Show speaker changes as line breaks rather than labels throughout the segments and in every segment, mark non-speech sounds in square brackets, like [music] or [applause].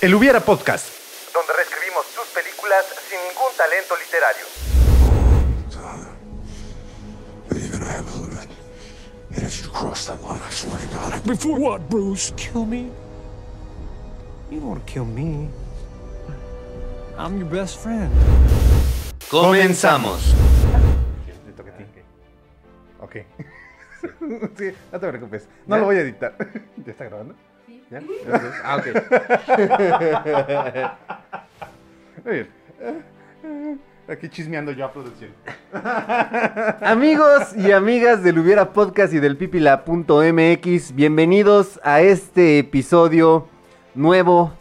El Hubiera Podcast, donde reescribimos tus películas sin ningún talento literario.
Before what, Bruce? Kill me? You to kill me. I'm your best friend.
Comenzamos.
Te toca a ti. Ok. [laughs] Sí, no te preocupes. No lo voy a editar. [laughs] ¿Ya está grabando? ¿Ya?
Ah, ok. [laughs]
Muy bien. Aquí chismeando yo a producción. [laughs]
Amigos y amigas del Hubiera Podcast y del Pipila.mx, bienvenidos a este episodio nuevo,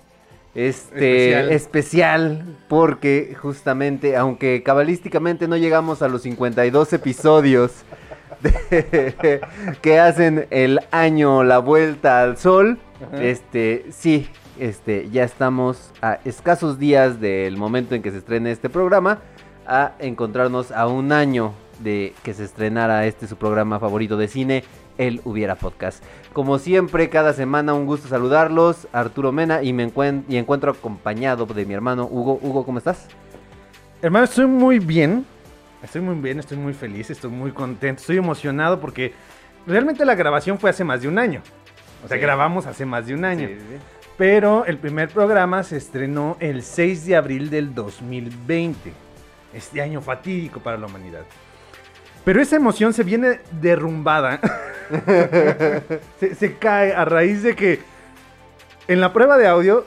este
Especial.
especial. porque justamente, aunque cabalísticamente no llegamos a los 52 episodios [laughs] de- que hacen el año la vuelta al sol,
Ajá.
este sí, este ya estamos a escasos días del momento en que se estrene este programa a encontrarnos a un año de que se estrenara este su programa favorito de cine, El Hubiera Podcast. Como siempre, cada semana un gusto saludarlos, Arturo Mena, y me encuent- y encuentro acompañado de mi hermano Hugo. Hugo, ¿cómo estás?
Hermano, estoy muy bien. Estoy muy bien, estoy muy feliz, estoy muy contento, estoy emocionado porque realmente la grabación fue hace más de un año. O sea,
Sí.
grabamos hace más de un año. Pero el primer programa se estrenó el 6 de abril del 2020. Este año fatídico para la humanidad. Pero esa emoción se viene derrumbada. [laughs] se, se cae a raíz de que en la prueba de audio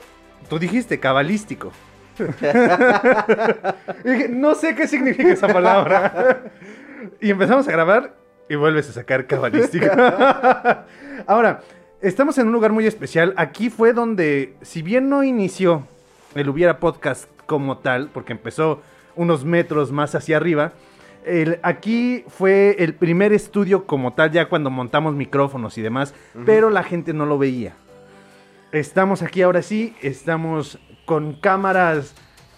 tú dijiste cabalístico. [laughs] Y dije, no sé qué significa esa palabra. [laughs] y empezamos a grabar y vuelves a sacar cabalístico. Ahora, estamos en un lugar muy especial. Aquí fue donde, si bien no inició el Hubiera Podcast como tal, porque empezó unos metros más hacia arriba, el- aquí fue el primer estudio como tal, ya cuando montamos micrófonos y demás, pero la gente no lo veía. Estamos aquí ahora sí, estamos con cámaras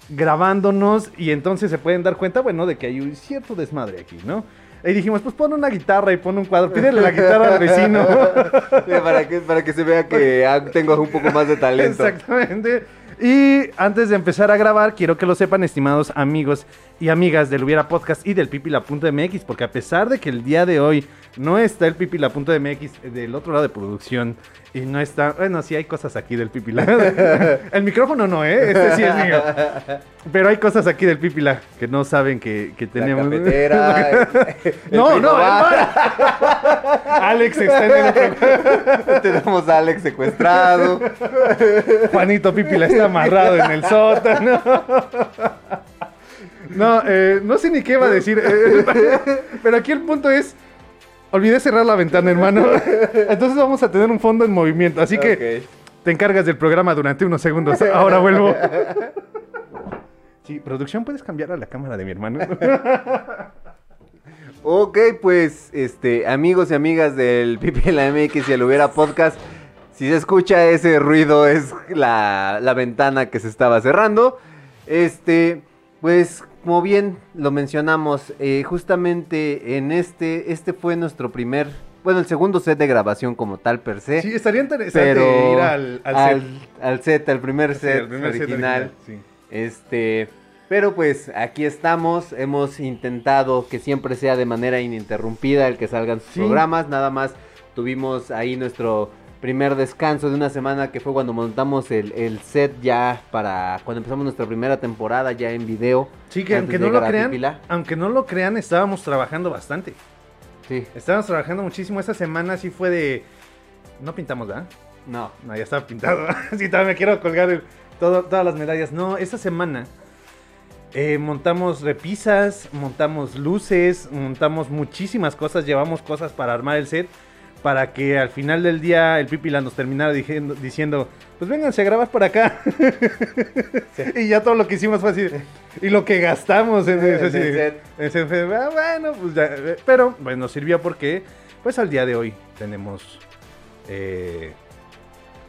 grabándonos y entonces se pueden dar cuenta, bueno, de que hay un cierto desmadre aquí, ¿no? Y dijimos, pues pon una guitarra y pon un cuadro, pídele la guitarra al vecino. [laughs]
para, que, para que se vea que [laughs] ah, tengo un poco más de talento.
Exactamente. Y antes de empezar a grabar, quiero que lo sepan, estimados amigos y amigas del Hubiera Podcast y del Pipila.mx, porque a pesar de que el día de hoy no está el Pipila.mx del otro lado de producción y no está, bueno, sí hay cosas aquí del Pipila. [laughs] el micrófono no, ¿eh? Este sí es mío. [laughs] Pero hay cosas aquí del Pipila que no saben que, que
La
tenemos.
cafetera. [laughs]
No, no. Alex está en el otro.
Tenemos a Alex secuestrado.
Juanito Pipila está amarrado en el sótano. No, eh, no sé ni qué iba a decir. eh, pero aquí el punto es. Olvidé cerrar la ventana, hermano. [laughs] Entonces vamos a tener un fondo en movimiento. Así que te encargas del programa durante unos segundos. Ahora vuelvo. Sí, producción, ¿puedes cambiar a la cámara de mi hermano? [laughs]
Ok, pues, este, amigos y amigas del [laughs] Pipi MX y el Hubiera Podcast, si se escucha ese ruido es la, la ventana que se estaba cerrando. Este, pues, como bien lo mencionamos, eh, justamente en este, este fue nuestro primer, bueno, el segundo set de grabación como tal per se.
Sí, estaría interesante
pero
ir al, al
al,
set.
al set, al primer
Sí,
set original.
sí.
Este, pero pues aquí estamos, hemos intentado que siempre sea de manera ininterrumpida el que salgan sus
Sí.
programas, nada más tuvimos ahí nuestro primer descanso de una semana que fue cuando montamos el, el set ya para cuando empezamos nuestra primera temporada ya en video.
Sí, que aunque no lo crean, aunque no lo crean, estábamos trabajando bastante.
Sí,
Estábamos trabajando muchísimo. Esa semana sí fue de. No pintamos, ¿verdad?
no.
No, ya estaba pintado. [laughs] sí, todavía me quiero colgar el- todo- todas las medallas. No, esa semana eh, montamos repisas, montamos luces, montamos muchísimas cosas. Llevamos cosas para armar el set. Para que al final del día el Pipila nos terminara diciendo, diciendo pues vénganse a grabar por acá. [laughs] y ya todo lo que hicimos fue así. Y lo que gastamos en, ese, ah, bueno, pues ya. eh, Pero, bueno, nos sirvió porque, pues al día de hoy tenemos. eh,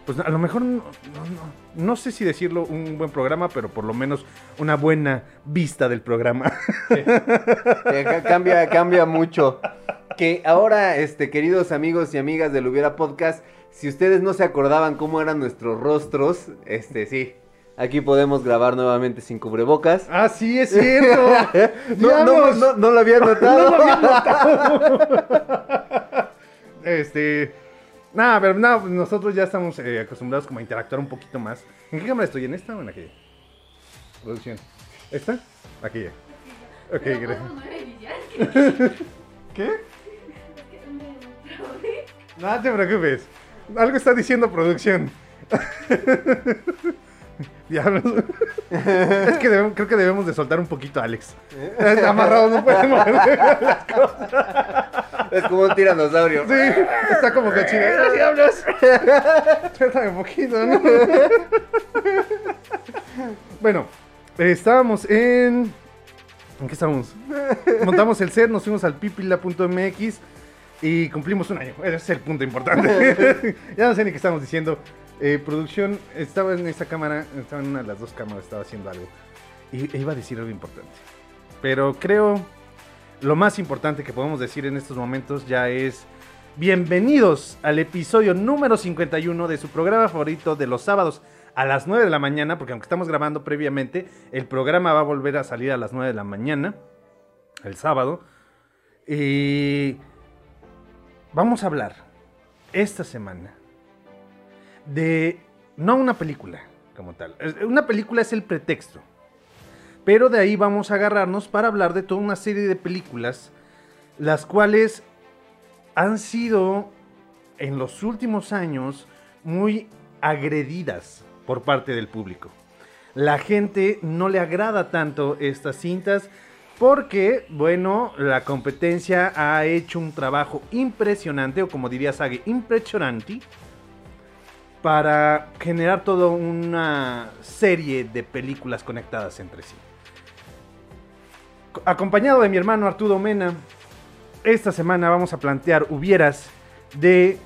pues a lo mejor, no, no- no- no sé si decirlo un buen programa, pero por lo menos una buena vista del programa. [laughs]
Ca- cambia, cambia mucho. Que ahora, este, queridos amigos y amigas del Hubiera Podcast, si ustedes no se acordaban cómo eran nuestros rostros, este, sí. Aquí podemos grabar nuevamente sin cubrebocas.
Ah, sí, es cierto. [laughs]
No, no, no, no lo había notado. [laughs]
No lo había notado. [laughs] este. Nada, pero nada, nosotros ya estamos eh, acostumbrados como a interactuar un poquito más. ¿En qué cámara estoy? ¿En esta o en aquella? Producción. ¿Esta? Aquella. Ok, gracias. ¿Qué? No te preocupes. Algo está diciendo producción. [laughs] Diablos. [laughs] es que debemos- creo que debemos de soltar un poquito a Alex. Está [laughs] amarrado, no puede mover las cosas.
Es como un tiranosaurio.
Sí, está como cochino. ¡Ah, diablos! Suéltame un poquito, ¿no? bueno, eh, estábamos en... ¿En qué estábamos? Montamos el set, nos fuimos al pipila.mx y cumplimos un año. Ese es el punto importante. [laughs] [laughs] ya no sé ni qué estamos diciendo. Eh, producción, estaba en esta cámara, estaba en una de las dos cámaras, estaba haciendo algo. Y e iba a decir algo importante. Pero creo lo más importante que podemos decir en estos momentos ya es bienvenidos al episodio número 51 de su programa favorito de los sábados a las 9 de la mañana, porque aunque estamos grabando previamente, el programa va a volver a salir a las 9 de la mañana, el sábado. Y vamos a hablar esta semana de no una película como tal. Una película es el pretexto. Pero de ahí vamos a agarrarnos para hablar de toda una serie de películas, las cuales han sido en los últimos años muy agredidas por parte del público. La gente no le agrada tanto estas cintas porque, bueno, la competencia ha hecho un trabajo impresionante, o como diría Sage, impresionante, para generar toda una serie de películas conectadas entre sí. Co- Acompañado de mi hermano Arturo Mena, esta semana vamos a plantear hubieras de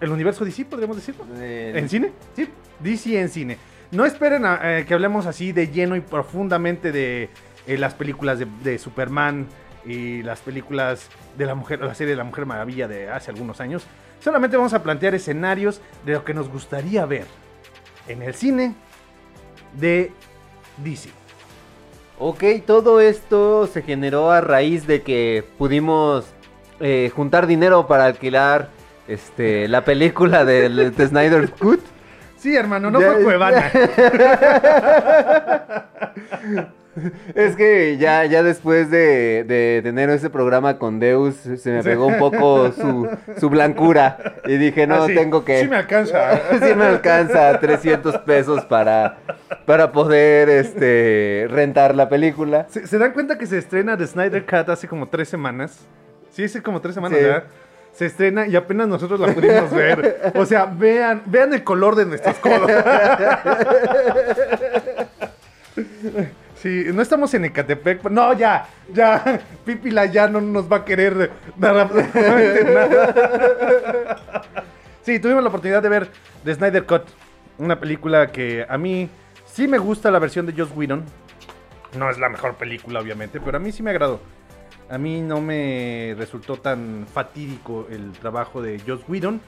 el universo DC, podríamos decirlo. ¿En cine? Sí, DC en cine. No esperen eh, que hablemos así de lleno y profundamente de eh, las películas de, de Superman y las películas de la mujer, la serie de la Mujer Maravilla de hace algunos años. Solamente vamos a plantear escenarios de lo que nos gustaría ver en el cine de DC.
Ok, todo esto se generó a raíz de que pudimos eh, juntar dinero para alquilar este, la película del de Snyder's Cut.
Sí, hermano, no
Ya-
fue Cuevana. [laughs]
Es que ya, ya después de, de tener ese programa con Deus, se me pegó un poco su, su blancura. Y dije, no,
Ah, sí,
tengo que...
Sí me alcanza. [laughs]
sí me alcanza 300 pesos para, para poder este, rentar la película.
¿Se, se dan cuenta que se estrena The Snyder Cut hace como tres semanas? Sí, hace como tres semanas
Sí.
Se estrena y apenas nosotros la pudimos ver. O sea, vean, vean el color de nuestros codos. Sí, no estamos en Ecatepec. No, ya, ya. Pipila ya no nos va a querer dar absolutamente [laughs] nada. Sí, tuvimos la oportunidad de ver The Snyder Cut. Una película que a mí sí me gusta la versión de Joss Whedon. No es la mejor película, obviamente, pero a mí sí me agradó. A mí no me resultó tan fatídico el trabajo de Joss Whedon.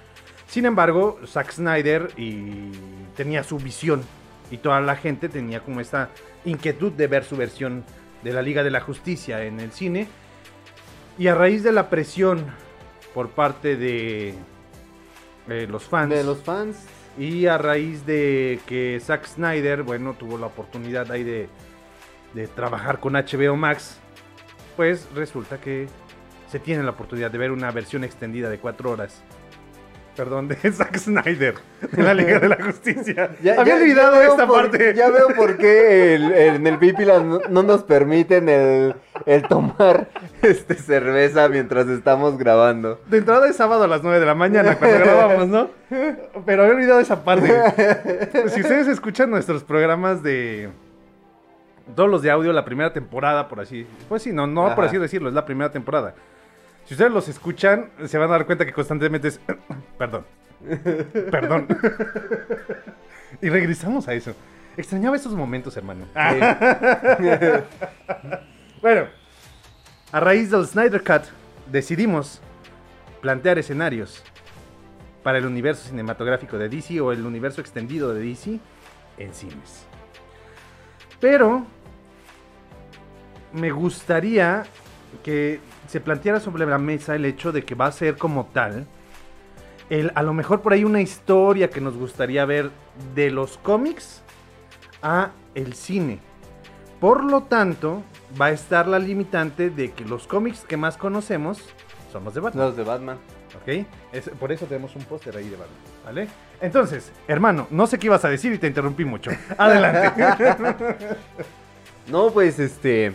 Sin embargo, Zack Snyder y tenía su visión y toda la gente tenía como esta inquietud de ver su versión de la Liga de la Justicia en el cine. Y a raíz de la presión por parte de eh, los fans
De los fans.
y a raíz de que Zack Snyder, bueno, tuvo la oportunidad ahí de, de trabajar con HBO Max, pues resulta que se tiene la oportunidad de ver una versión extendida de cuatro horas. Perdón, de [laughs] Zack Snyder, de la Liga de la Justicia. [laughs] Había olvidado esta
por-
parte.
Ya veo por qué el- el- en el Pipila no, no nos permiten el, el tomar este cerveza mientras estamos grabando.
De entrada es sábado a las 9 de la mañana cuando grabamos, ¿no? Pero había olvidado esa parte. [laughs] Si ustedes escuchan nuestros programas de. Todos los de audio, la primera temporada, por así. Pues sí, no, no por así decirlo, es la primera temporada. Si ustedes los escuchan, se van a dar cuenta que constantemente es. [coughs] Perdón. [laughs] Perdón. y regresamos a eso. Extrañaba esos momentos, hermano. [laughs] Bueno, A raíz del Snyder Cut, decidimos plantear escenarios para el universo cinematográfico de DC o el universo extendido de DC en cines. Pero me gustaría que se planteara sobre la mesa el hecho de que va a ser como tal, el, a lo mejor por ahí una historia que nos gustaría ver de los cómics a el cine. Por lo tanto, va a estar la limitante de que los cómics que más conocemos son los de Batman.
Los de Batman.
¿Ok? Es- por eso tenemos un póster ahí de Batman. ¿Vale? Entonces, hermano, no sé qué ibas a decir y te interrumpí mucho. Adelante. [laughs]
No, pues este.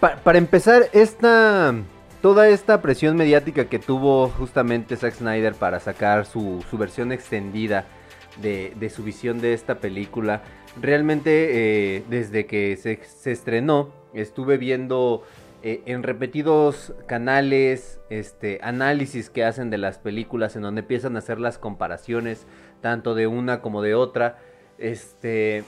pa- para empezar, esta. Toda esta presión mediática que tuvo justamente Zack Snyder para sacar su, su versión extendida de, de su visión de esta película. Realmente, eh, desde que se, se estrenó, estuve viendo eh, en repetidos canales este, análisis que hacen de las películas, en donde empiezan a hacer las comparaciones, tanto de una como de otra. Este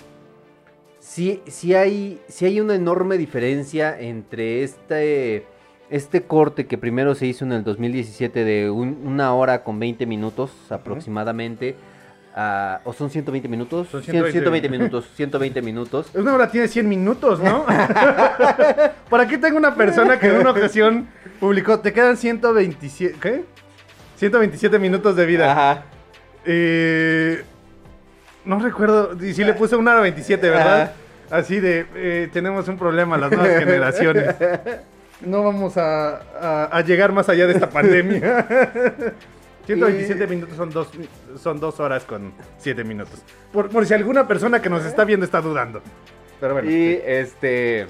sí, sí hay, sí hay una enorme diferencia entre este, este corte que primero se hizo en el 2017 de un- una hora con 20 minutos aproximadamente. A- ¿O son 120 minutos?
Son
Cien-
120.
120 minutos, 120 minutos.
Una hora tiene 100 minutos, ¿no? [laughs] Por aquí tengo una persona que en una ocasión publicó, te quedan 127, ¿qué? 127 minutos de vida.
Ajá.
Eh, no recuerdo, y sí le puse una hora 27, ¿verdad? Así de, eh, tenemos un problema las nuevas generaciones. [laughs] No vamos a, a- a llegar más allá de esta pandemia. [laughs] 127 minutos son dos, son dos horas con 7 minutos. Por, por si alguna persona que nos está viendo está dudando. Pero bueno.
Y este.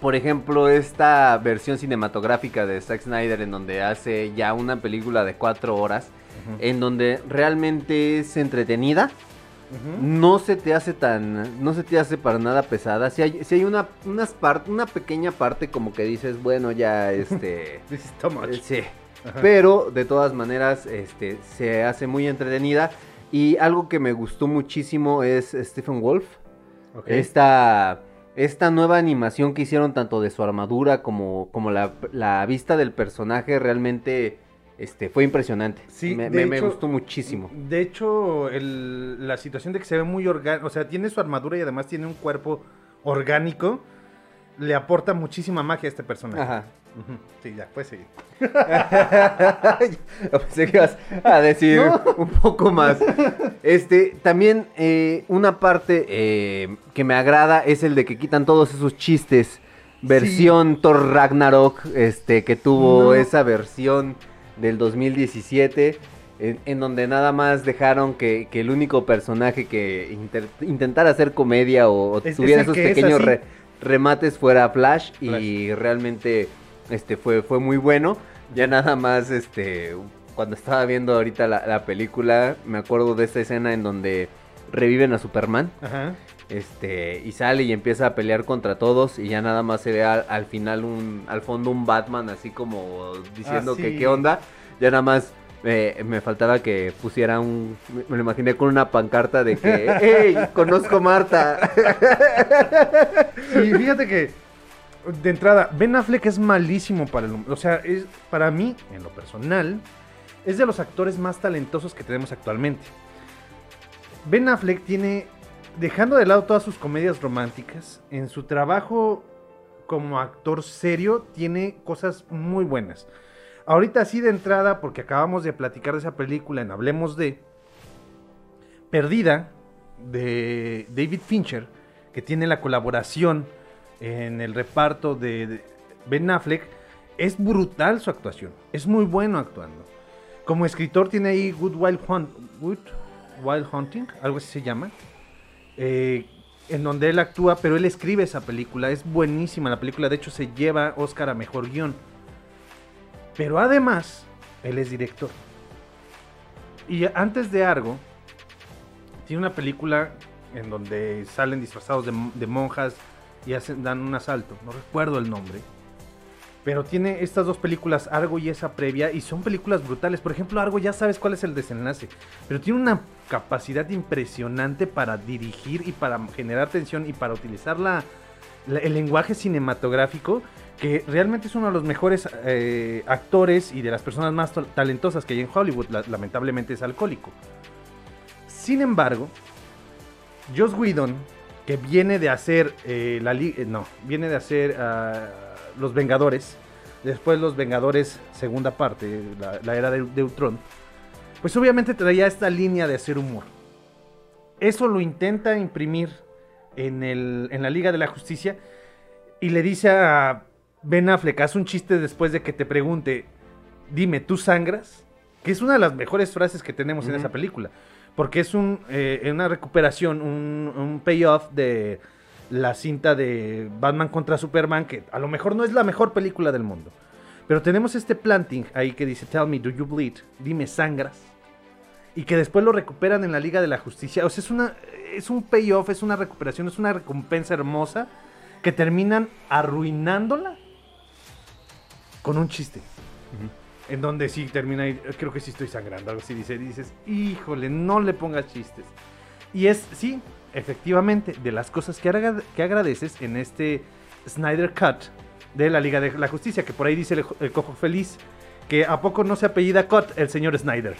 Por ejemplo, esta versión cinematográfica de Zack Snyder, en donde hace ya una película de cuatro horas, en donde realmente es entretenida. No se te hace tan. No se te hace para nada pesada. Si hay, sí hay una, unas part- una pequeña parte como que dices, bueno, ya este. [laughs]
This is too much.
Eh, Sí.
Ajá.
Pero de todas maneras, este, se hace muy entretenida. Y algo que me gustó muchísimo es Stephen Wolf.
Ok.
Esta, esta nueva animación que hicieron tanto de su armadura como, como la, la vista del personaje realmente este, fue impresionante.
Sí,
me, gustó muchísimo.
De hecho, el- la situación de que se ve muy orgánico, o sea, tiene su armadura y además tiene un cuerpo orgánico, le aporta muchísima magia a este personaje.
Ajá.
Sí, ya, puedes seguir. [laughs]
Pensé que ibas a decir un poco más. Este, también eh, una parte eh, que me agrada es el de que quitan todos esos chistes. Versión Thor Ragnarok, este, que tuvo
No.
esa versión del 2017. En, en donde nada más dejaron que, que el único personaje que inter- intentara hacer comedia o, o
Es- es
tuviera esos
que es
pequeños re- remates fuera Flash, y realmente este fue, fue muy bueno. Ya nada más, este, cuando estaba viendo ahorita la, la película, me acuerdo de esta escena en donde reviven a Superman,
Ajá.
este, y sale y empieza a pelear contra todos, y ya nada más se ve al, al final un, al fondo un Batman así como diciendo
Ah,
que
sí.
qué onda, ya nada más eh, me faltaba que pusiera un, me- me lo imaginé con una pancarta de que, hey, conozco a Marta.
Y [laughs] fíjate que, de entrada, Ben Affleck es malísimo para el... O sea, es, para mí, en lo personal, es de los actores más talentosos que tenemos actualmente. Ben Affleck tiene, dejando de lado todas sus comedias románticas, en su trabajo como actor serio, tiene cosas muy buenas. Ahorita así de entrada, porque acabamos de platicar de esa película en Hablemos de Perdida, de David Fincher, que tiene la colaboración en el reparto de Ben Affleck, es brutal su actuación. Es muy bueno actuando. Como escritor tiene ahí Good Wild, Hunt, Wild Hunting, algo así se llama. eh, en donde él actúa, pero él escribe esa película. Es buenísima la película. De hecho, se lleva Oscar a mejor guion. Pero además, él es director. Y antes de Argo, tiene una película en donde salen disfrazados de monjas y hacen, dan un asalto. No recuerdo el nombre. Pero tiene estas dos películas, Argo y esa previa, y son películas brutales. Por ejemplo, Argo ya sabes cuál es el desenlace, pero tiene una capacidad impresionante para dirigir y para generar tensión y para utilizar la, la- el lenguaje cinematográfico que realmente es uno de los mejores eh, actores y de las personas más tal- talentosas que hay en Hollywood. La- lamentablemente es alcohólico. Sin embargo, Joss Whedon, que viene de hacer eh, la eh, no, viene de hacer ah, Los Vengadores, después Los Vengadores segunda parte, la, la era de, de Ultron, pues obviamente traía esta línea de hacer humor. Eso lo intenta imprimir en, el, en la Liga de la Justicia y le dice a Ben Affleck, haz un chiste después de que te pregunte, dime, ¿tú sangras? Que es una de las mejores frases que tenemos en
Ujú.
esa película. Porque es un, eh, una recuperación, un, un payoff de la cinta de Batman contra Superman, que a lo mejor no es la mejor película del mundo. Pero tenemos este planting ahí que dice, tell me, do you bleed? Dime, ¿sangras? Y que después lo recuperan en la Liga de la Justicia. O sea, es, una, es un payoff, es una recuperación, es una recompensa hermosa que terminan arruinándola con un chiste. En donde sí termina, y, creo que sí estoy sangrando, algo así dice, dices, híjole, no le pongas chistes. Y es, sí, efectivamente, de las cosas que, agra- que agradeces en este Snyder Cut de la Liga de la Justicia, que por ahí dice el, el cojo feliz, que a poco no se apellida Cut el señor Snyder.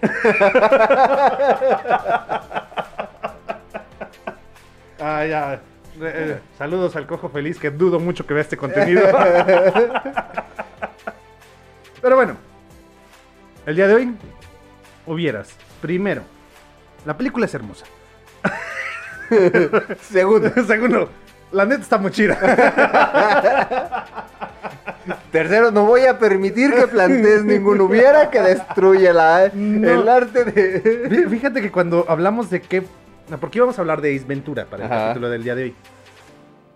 [laughs] ah, ya. Eh, eh, saludos al cojo feliz, que dudo mucho que vea este contenido. [laughs] Pero bueno, el día de hoy, hubieras. Primero, la película es hermosa. [laughs]
Segundo. [laughs]
Segundo, la neta está muy chida. [laughs]
Tercero, no voy a permitir que plantees ningún hubiera que destruya la,
No.
el arte de...
Fí- Fíjate que cuando hablamos de qué. Porque íbamos a hablar de Ace Ventura para el
Ajá.
capítulo del día de hoy.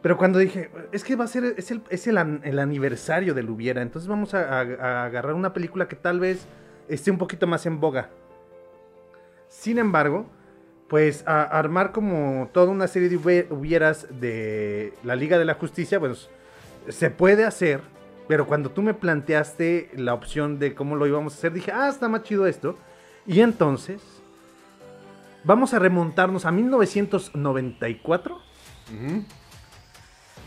Pero cuando dije, es que va a ser, es el, es el, el aniversario del Hubiera, entonces vamos a, agarrar una película que tal vez esté un poquito más en boga. Sin embargo, pues a armar como toda una serie de hubie- hubieras de la Liga de la Justicia, pues se puede hacer, pero cuando tú me planteaste la opción de cómo lo íbamos a hacer, dije, ah, está más chido esto. Y entonces, vamos a remontarnos a 1994.
Ujú.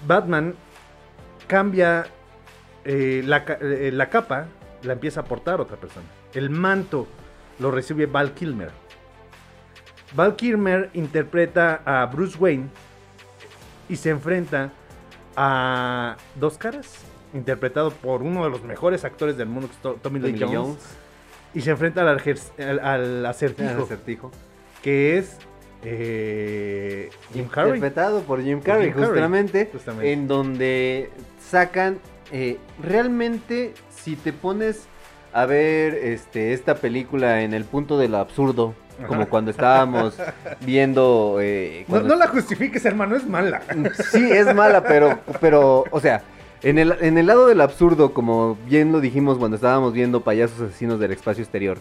Batman cambia eh, la, eh, la capa, la empieza a portar otra persona. El manto lo recibe Val Kilmer. Val Kilmer interpreta a Bruce Wayne y se enfrenta a Dos Caras, interpretado por uno de los mejores actores del mundo, Tommy Lee Jones, y se enfrenta al, al- al acertijo,
El acertijo.
que es eh, Jim Carrey.
Interpretado por Jim Carrey,
Jim Carrey,
justamente,
justamente.
En donde sacan. eh, realmente, si te pones a ver este, esta película en el punto de lo absurdo, como cuando estábamos [laughs] viendo. eh, cuando
no la justifiques, hermano, es mala. [laughs]
Sí, es mala, pero, pero, o sea, en el, en el lado del absurdo, como bien lo dijimos cuando estábamos viendo Payasos Asesinos del Espacio Exterior,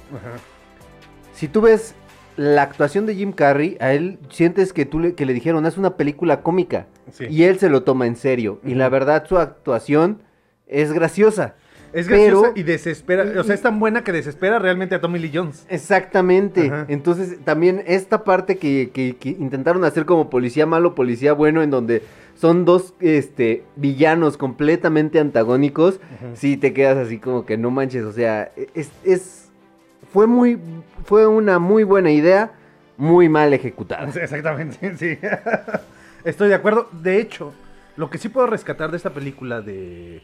si tú ves la actuación de Jim Carrey, a él sientes que, tú le, que le dijeron, es una película cómica,
Sí.
y él se lo toma en serio, y la verdad su actuación es graciosa.
Es graciosa
Pero-
y desespera. O sea, es tan buena que desespera realmente a Tommy Lee Jones.
Exactamente.
Ajá.
Entonces, también esta parte que, que- que intentaron hacer como policía malo, policía bueno, en donde son dos este, villanos completamente antagónicos,
Ujú.
sí te quedas así como que no manches. O sea, es, es- fue muy, fue una muy buena idea, muy mal ejecutada.
Exactamente, [laughs] sí. Estoy de acuerdo. De hecho, lo que sí puedo rescatar de esta película de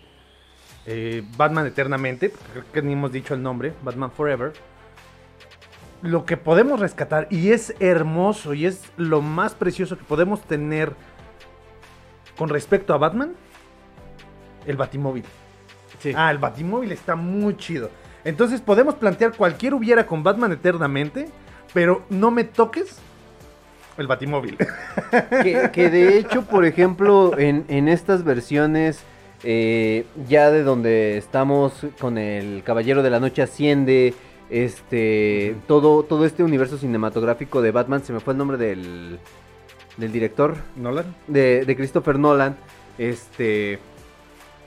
eh, Batman Eternamente, creo que ni hemos dicho el nombre, Batman Forever. Lo que podemos rescatar, y es hermoso, y es lo más precioso que podemos tener con respecto a Batman, el Batimóvil.
Sí.
Ah, el Batimóvil está muy chido. Entonces podemos plantear cualquier hubiera con Batman eternamente, pero no me toques el Batimóvil. [laughs]
Que, que de hecho, por ejemplo, en, en estas versiones, eh, ya de donde estamos con el Caballero de la Noche Asciende, este, todo, todo este universo cinematográfico de Batman, se me fue el nombre del, del director,
¿Nolan?
de, de Christopher Nolan, este,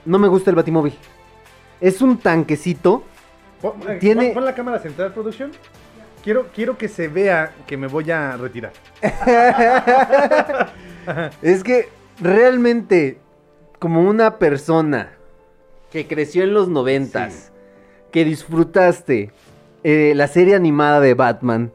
no me gusta el Batimóvil. Es un tanquecito.
Pon,
Tiene-
pon- la cámara central, producción. Quiero, quiero que se vea que me voy a retirar. [laughs]
Es que realmente, como una persona que creció en los noventas, que disfrutaste eh, la serie animada de Batman,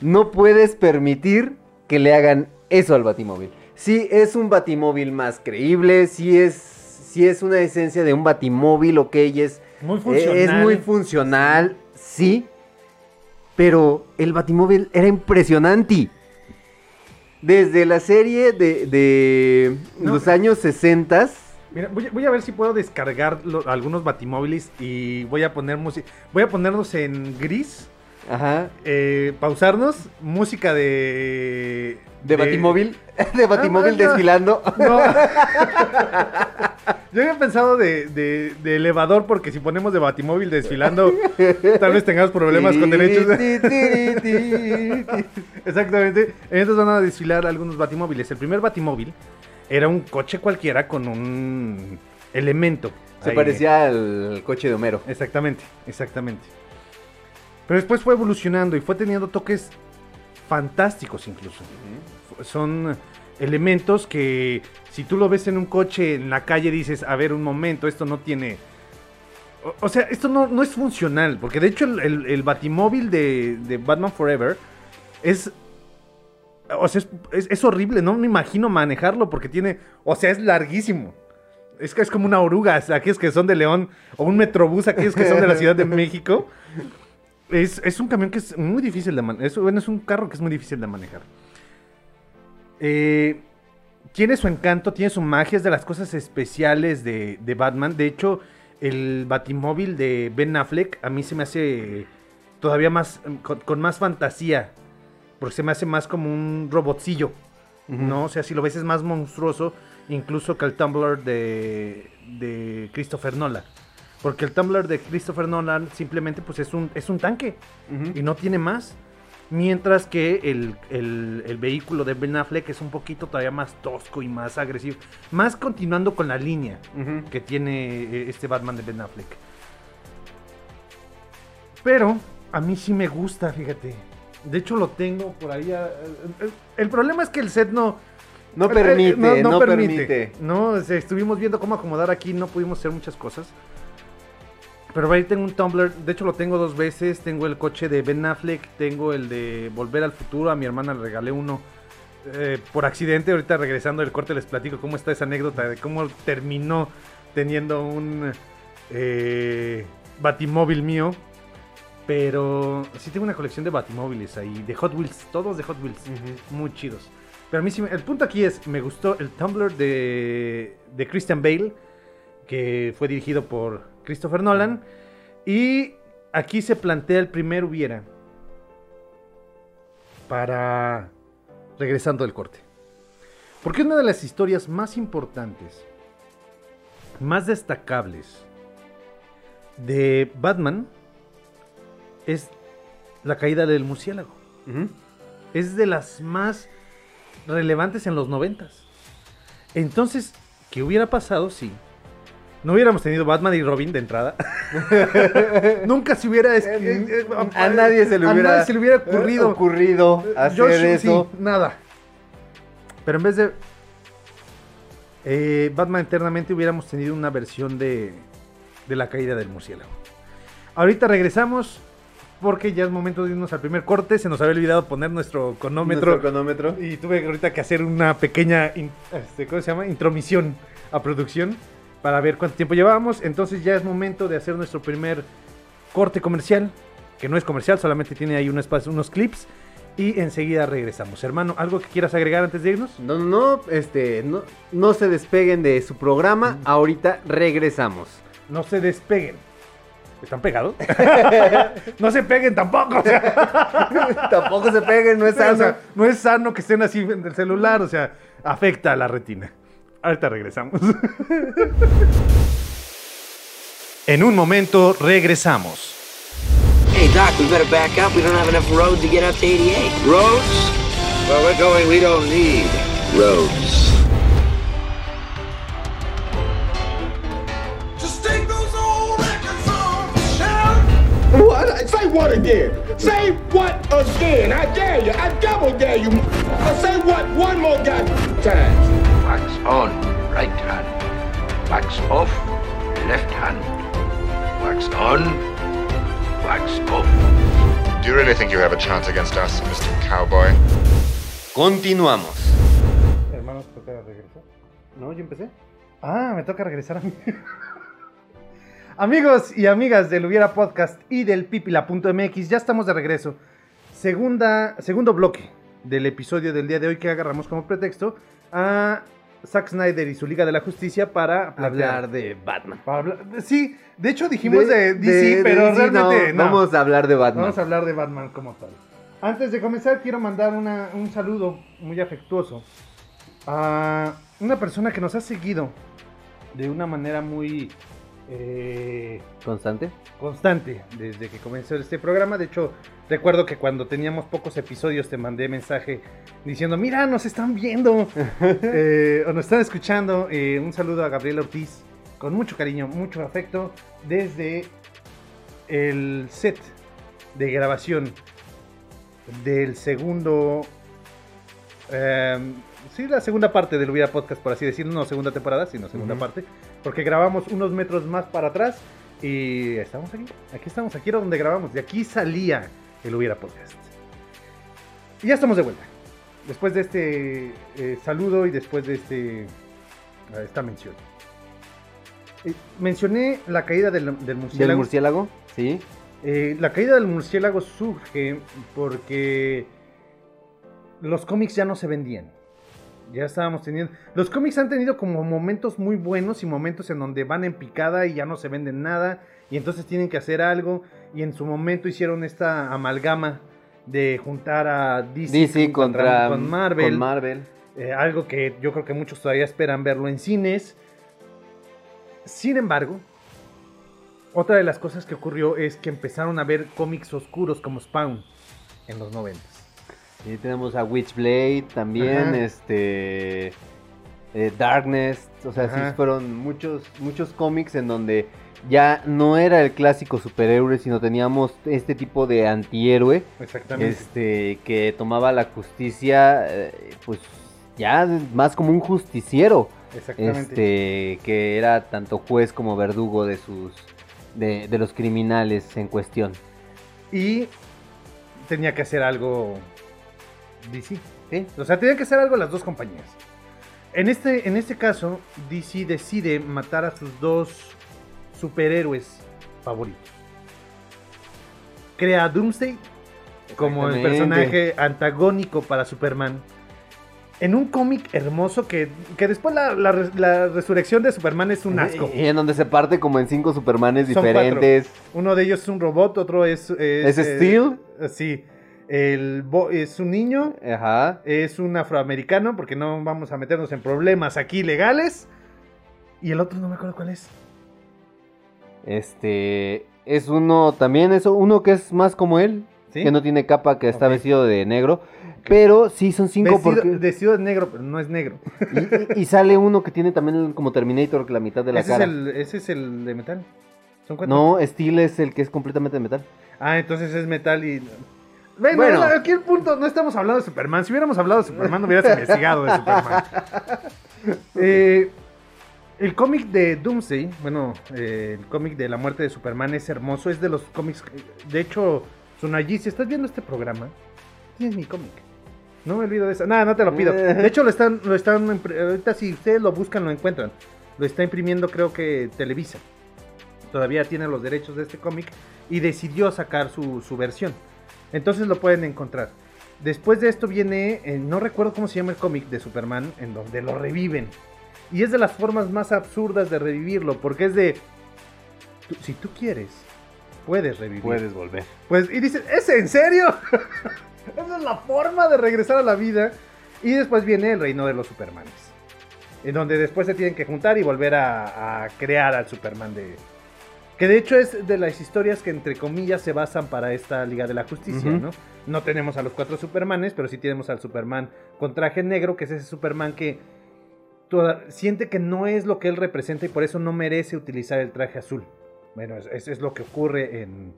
no puedes permitir que le hagan eso al Batimóvil. Sí es un Batimóvil más creíble, sí es, sí es una esencia de un Batimóvil, ok, es,
Muy
eh,
funcional.
es muy funcional, sí, pero el Batimóvil era impresionante. Desde la serie de, de
No.
los años 60
Mira, voy, a- voy a ver si puedo descargar lo- algunos batimóviles y voy a poner música. Voy a ponernos en gris.
Ajá.
eh, pausarnos. Música de.
De, Batimóvil. De Batimóvil [laughs]
Ah, no.
desfilando.
No. [laughs] [laughs] Yo había pensado de, de- de elevador porque si ponemos de batimóvil desfilando, tal vez tengamos problemas con derechos. Exactamente. Entonces van a desfilar algunos batimóviles. El primer batimóvil era un coche cualquiera con un elemento.
Se
ahí.
parecía al coche de Homero.
Exactamente, exactamente. Pero después fue evolucionando y fue teniendo toques fantásticos incluso. Son elementos que si tú lo ves en un coche en la calle dices, a ver un momento, esto no tiene... O, o sea, esto no, no es funcional, porque de hecho el, el- el batimóvil de, de Batman Forever es... O sea, es, es- es horrible, no me imagino manejarlo porque tiene... O sea, es larguísimo. Es que es como una oruga, aquellos que son de León, o un metrobús, aquellos que son de la Ciudad de [laughs] México. Es, es un camión que es muy difícil de manejar. Es, bueno, es un carro que es muy difícil de manejar. Eh, tiene su encanto, tiene su magia, es de las cosas especiales de, de Batman. De hecho, el batimóvil de Ben Affleck a mí se me hace todavía más, con, con más fantasía. Porque se me hace más como un robotcillo. ¿no? O sea, si lo ves es más monstruoso, incluso que el Tumblr de, de Christopher Nolan. Porque el Tumblr de Christopher Nolan simplemente pues es un, es un tanque y no tiene más. Mientras que el, el- el vehículo de Ben Affleck es un poquito todavía más tosco y más agresivo. Más continuando con la línea que tiene eh, este Batman de Ben Affleck. Pero a mí sí me gusta, fíjate. De hecho lo tengo por ahí. ah, eh, eh, El problema es que el set no...
No permite, no, permite.
No, o sea, estuvimos viendo cómo acomodar aquí, no pudimos hacer muchas cosas. Pero ahí tengo un Tumblr, de hecho lo tengo dos veces, tengo el coche de Ben Affleck, tengo el de Volver al Futuro, a mi hermana le regalé uno eh, por accidente, ahorita regresando del corte les platico cómo está esa anécdota de cómo terminó teniendo un eh, batimóvil mío. Pero sí tengo una colección de batimóviles ahí, de Hot Wheels, todos de Hot Wheels, muy chidos. Pero a mí sí, me- el punto aquí es, me gustó el Tumblr de, de Christian Bale, que fue dirigido por Christopher Nolan. Y aquí se plantea el primer hubiera para regresando del corte. Porque una de las historias más importantes, más destacables de Batman es la caída del murciélago. Es de las más relevantes en los noventas. Entonces, ¿qué hubiera pasado si no hubiéramos tenido Batman y Robin de entrada? [laughs] Nunca se hubiera... es- eh,
A nadie se le
a
hubiera,
nadie se le hubiera ocurrido.
ocurrido hacer eso.
sí, nada. Pero en vez de eh, Batman Eternamente hubiéramos tenido una versión de, de la caída del murciélago. Ahorita regresamos porque ya es momento de irnos al primer corte. Se nos había olvidado poner nuestro cronómetro.
Nuestro cronómetro.
Y tuve ahorita que hacer una pequeña, este, ¿cómo se llama? Intromisión a producción para ver cuánto tiempo llevábamos. Entonces ya es momento de hacer nuestro primer corte comercial, que no es comercial, solamente tiene ahí un espacio, unos clips. Y enseguida regresamos. Hermano, ¿algo que quieras agregar antes de irnos?
No, no, no, este, no, no se despeguen de su programa. Ahorita regresamos.
No se despeguen. ¿Están pegados? [laughs] no se peguen tampoco. o [laughs] sea,
Tampoco se peguen, no es [laughs]
o sea,
sano.
no es sano que estén así en el celular, o sea, afecta a la retina. Ahorita regresamos. [laughs] en un momento regresamos.
Hey, Doc, we better back up. We don't have enough road to get up to 88.
Roads? Where we're going, we don't need roads.
Just take those old records off the shelf.
What? Say what again? Say what again? I dare you. I double dare you. Uh, say what one more goddamn time.
On, right hand. Wax off, left hand. Wax on, wax off.
Do you really think you have a chance against us, Mr. Cowboy?
Continuamos.
Hermanos, ¿toca regresar? ¿No? ¿Yo empecé? Ah, me toca regresar a mí. [laughs] Amigos y amigas del Hubiera Podcast y del Pipila.mx, ya estamos de regreso. Segunda, segundo bloque del episodio del día de hoy que agarramos como pretexto a Zack Snyder y su Liga de la Justicia para
Hablar de Batman.
para hablar- sí, de hecho dijimos de, DC, pero
de DC,
realmente no.
Vamos a hablar de Batman.
Vamos a hablar de Batman como tal. Antes de comenzar, quiero mandar una- un saludo muy afectuoso a una persona que nos ha seguido de una manera muy eh,
Constante.
constante desde que comenzó este programa. De hecho, recuerdo que cuando teníamos pocos episodios te mandé mensaje diciendo, mira, nos están viendo [laughs] eh, o nos están escuchando. Eh, un saludo a Gabriel Ortiz con mucho cariño, mucho afecto desde el set de grabación del segundo... sí, la segunda parte del Hubiera Podcast, por así decirlo, no segunda temporada, sino segunda parte, porque grabamos unos metros más para atrás y estamos aquí, aquí estamos, aquí era donde grabamos, de aquí salía el Hubiera Podcast. Y ya estamos de vuelta, después de este eh, saludo y después de este, a esta mención. Eh, mencioné la caída del, del
¿Del
murciélago.
murciélago? Sí.
Eh, la caída del murciélago surge porque los cómics ya no se vendían. Ya estábamos teniendo. Los cómics han tenido como momentos muy buenos y momentos en donde van en picada y ya no se venden nada. Y entonces tienen que hacer algo. Y en su momento hicieron esta amalgama de juntar a DC,
DC contra
con Marvel.
con Marvel.
Eh, algo que yo creo que muchos todavía esperan verlo en cines. Sin embargo, otra de las cosas que ocurrió es que empezaron a ver cómics oscuros como Spawn en los 90.
Sí, tenemos a Witchblade también,
Ajá.
este eh, Darkness, o sea,
Ajá.
sí fueron muchos muchos cómics en donde ya no era el clásico superhéroe, sino teníamos este tipo de antihéroe,
Exactamente.
este que tomaba la justicia eh, pues ya más como un justiciero,
Exactamente.
este que era tanto juez como verdugo de sus de, de los criminales en cuestión.
Y tenía que hacer algo DC.
Sí.
O sea, tenía que hacer algo las dos compañías. En este, en este caso, DC decide matar a sus dos superhéroes favoritos. Crea a Doomsday como el personaje antagónico para Superman. En un cómic hermoso que, que después la, la res- la resurrección de Superman es un asco.
Y en donde se parte como en cinco Supermanes
Son cuatro.
diferentes.
Uno de ellos es un robot, otro es...
¿Es
eh,
Steel?
eh, sí. El bo- es un niño,
Ajá.
es un afroamericano, porque no vamos a meternos en problemas aquí legales. Y el otro no me acuerdo cuál es.
Este es uno también, es uno que es más como él,
¿Sí?
que no tiene capa, que está vestido de negro. Pero sí son cinco
vestido,
porque.
vestido de negro, pero no es negro.
Y, y- y sale uno que tiene también como Terminator, que la mitad de la
ese,
cara.
es el, ese es el de metal. Son cuatro.
No, Steel es el que es completamente de metal.
Ah, entonces es metal y. Bueno,
Bueno.
aquí el punto, no estamos hablando de Superman. Si hubiéramos hablado de Superman, no hubieras investigado de Superman. [laughs] Eh, el cómic de Doomsday, bueno, eh, el cómic de la muerte de Superman es hermoso. Es de los cómics. De hecho, Sunayi, si estás viendo este programa, tienes mi cómic. No me olvido de eso. Nada, no te lo pido. De hecho, lo están, lo están. Ahorita, si ustedes lo buscan, lo encuentran. Lo está imprimiendo, creo que Televisa. Todavía tiene los derechos de este cómic y decidió sacar su, su versión. Entonces lo pueden encontrar. Después de esto viene, eh, no recuerdo cómo se llama el cómic de Superman, en donde lo reviven. Y es de las formas más absurdas de revivirlo, porque es de, tú- si tú quieres, puedes revivir.
volver.
Pues, y dices, ¿es en serio? [laughs] Esa es la forma de regresar a la vida. Y después viene el reino de los Supermanes. En donde después se tienen que juntar y volver a, a crear al Superman de... Que de hecho es de las historias que entre comillas se basan para esta Liga de la Justicia. ¿no? No tenemos a los cuatro Supermanes, pero sí tenemos al Superman con traje negro, que es ese Superman que toda- siente que no es lo que él representa y por eso no merece utilizar el traje azul. Bueno, es- es- es lo que ocurre en,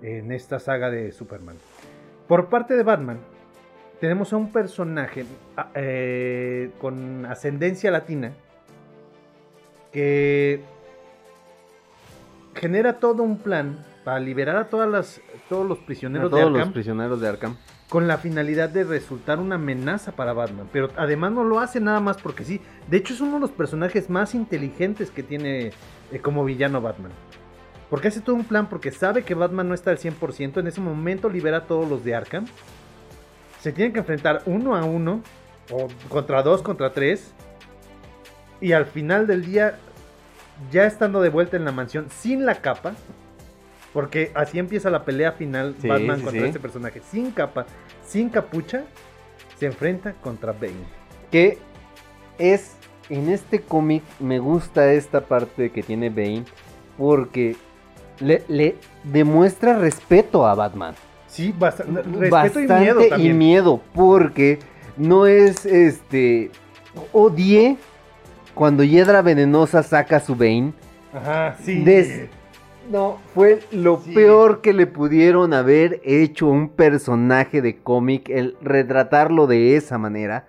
en esta saga de Superman. Por parte de Batman, tenemos a un personaje a- eh, con ascendencia latina que genera todo un plan para liberar a todas las, todos los
A
prisioneros
todos
de
los
Arkham
prisioneros de Arkham.
con la finalidad de resultar una amenaza para Batman. Pero además no lo hace nada más porque sí. De hecho es uno de los personajes más inteligentes que tiene eh, como villano Batman. Porque hace todo un plan porque sabe que Batman no está al 100%. En ese momento libera a todos los de Arkham. Se tienen que enfrentar uno a uno. O contra dos, contra tres. Y al final del día, ya estando de vuelta en la mansión sin la capa. Porque así empieza la pelea final
Sí,
Batman
sí,
contra
sí.
este personaje. Sin capa, sin capucha, se enfrenta contra Bane.
Que es, en este cómic me gusta esta parte que tiene Bane porque le, le demuestra respeto a Batman.
Sí, basta- respeto
Bastante
y miedo también.
y miedo, porque no es este. Odié cuando Hiedra Venenosa saca su Bane.
Ajá, sí.
Des- No, fue lo
Sí.
peor que le pudieron haber hecho a un personaje de cómic, el retratarlo de esa manera.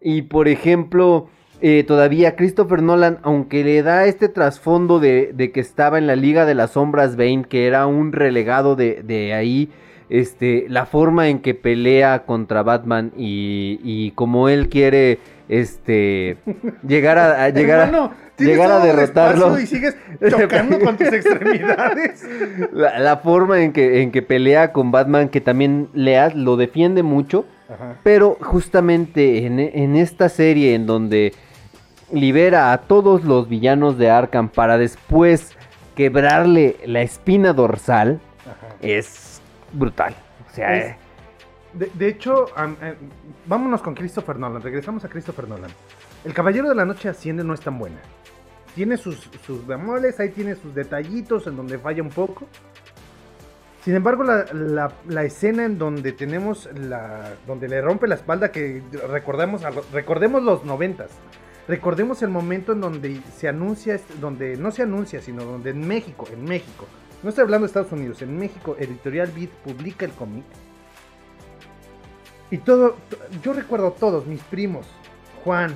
Y por ejemplo, eh, todavía Christopher Nolan, aunque le da este trasfondo de, de que estaba en la Liga de las Sombras Bane, que era un relegado de, de ahí, este, la forma en que pelea contra Batman y, y como él quiere este, llegar a, a [laughs] llegar a-
Hermano, tienes
llegar a derrotarlo.
Y sigues chocando con tus extremidades. [laughs]
La, la forma en que, en que pelea con Batman, que también Lead lo defiende mucho,
Ajá.
pero justamente en, en esta serie en donde libera a todos los villanos de Arkham para después quebrarle la espina dorsal,
Ajá.
es brutal. O sea,
Es- De, hecho, eh, vámonos con Christopher Nolan. Regresamos a Christopher Nolan. El Caballero de la Noche Asciende no es tan buena. Tiene sus, sus bemoles, ahí tiene sus detallitos en donde falla un poco. Sin embargo, la, la- escena en donde tenemos la. donde le rompe la espalda, que lo- recordemos los noventas. Recordemos el momento en donde se anuncia, donde no se anuncia, sino donde en México, en México, no estoy hablando de Estados Unidos, en México, Editorial Beat publica el cómic. Y todo, to- yo recuerdo a todos, mis primos, Juan,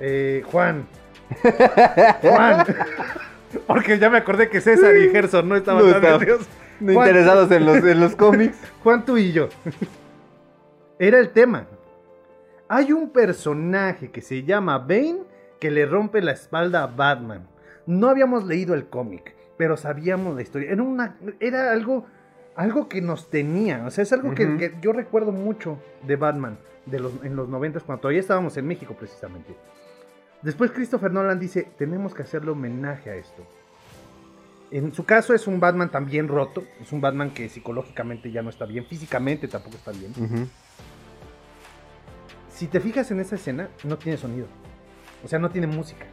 eh, Juan, Juan, [laughs] porque ya me acordé que César y Gerson no estaban
No
tan
no interesados en los, en los [laughs] cómics.
Juan, tú y yo. Era el tema. Hay un personaje que se llama Bane que le rompe la espalda a Batman. No habíamos leído el cómic, pero sabíamos la historia. Era, una, era algo, algo que nos tenía. O sea, es algo que, yo recuerdo mucho de Batman de los, en los 90 cuando todavía estábamos en México precisamente. Después Christopher Nolan dice, tenemos que hacerle homenaje a esto. En su caso es un Batman también roto, es un Batman que psicológicamente ya no está bien, físicamente tampoco está bien. Si te fijas en esa escena, no tiene sonido, o sea, no tiene música.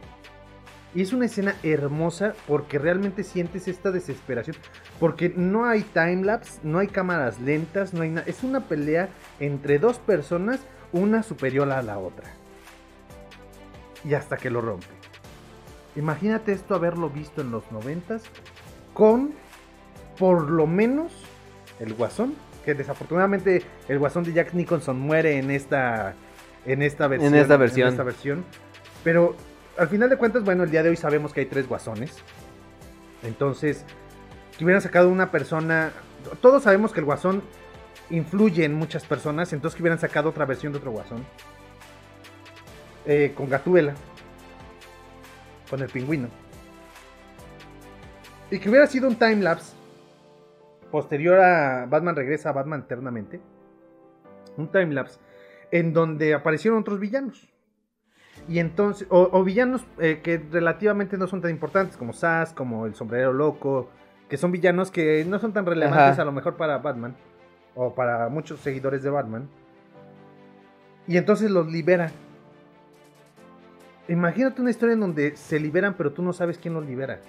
Y es una escena hermosa porque realmente sientes esta desesperación, porque no hay timelapse, no hay cámaras lentas, no hay nada, es una pelea entre dos personas, una superior a la otra. Y hasta que lo rompe. Imagínate esto haberlo visto en los noventas con por lo menos el Guasón, que desafortunadamente el Guasón de Jack Nicholson muere en esta en esta versión.
esta versión.
esta versión. Pero al final de cuentas, bueno, el día de hoy sabemos que hay tres Guasones. Entonces, que hubieran sacado una persona, todos sabemos que el Guasón influye en muchas personas, entonces que hubieran sacado otra versión de otro Guasón. Eh, con Gatuela. Con el pingüino. Y que hubiera sido un timelapse posterior a Batman regresa a Batman eternamente. Un timelapse en donde aparecieron otros villanos. Y entonces, o, o villanos eh, que relativamente no son tan importantes como Sass, como el sombrero loco, que son villanos que no son tan relevantes
Ajá.
a lo mejor para Batman o para muchos seguidores de Batman. Y entonces los libera. Imagínate una historia en donde se liberan, pero tú no sabes quién los libera.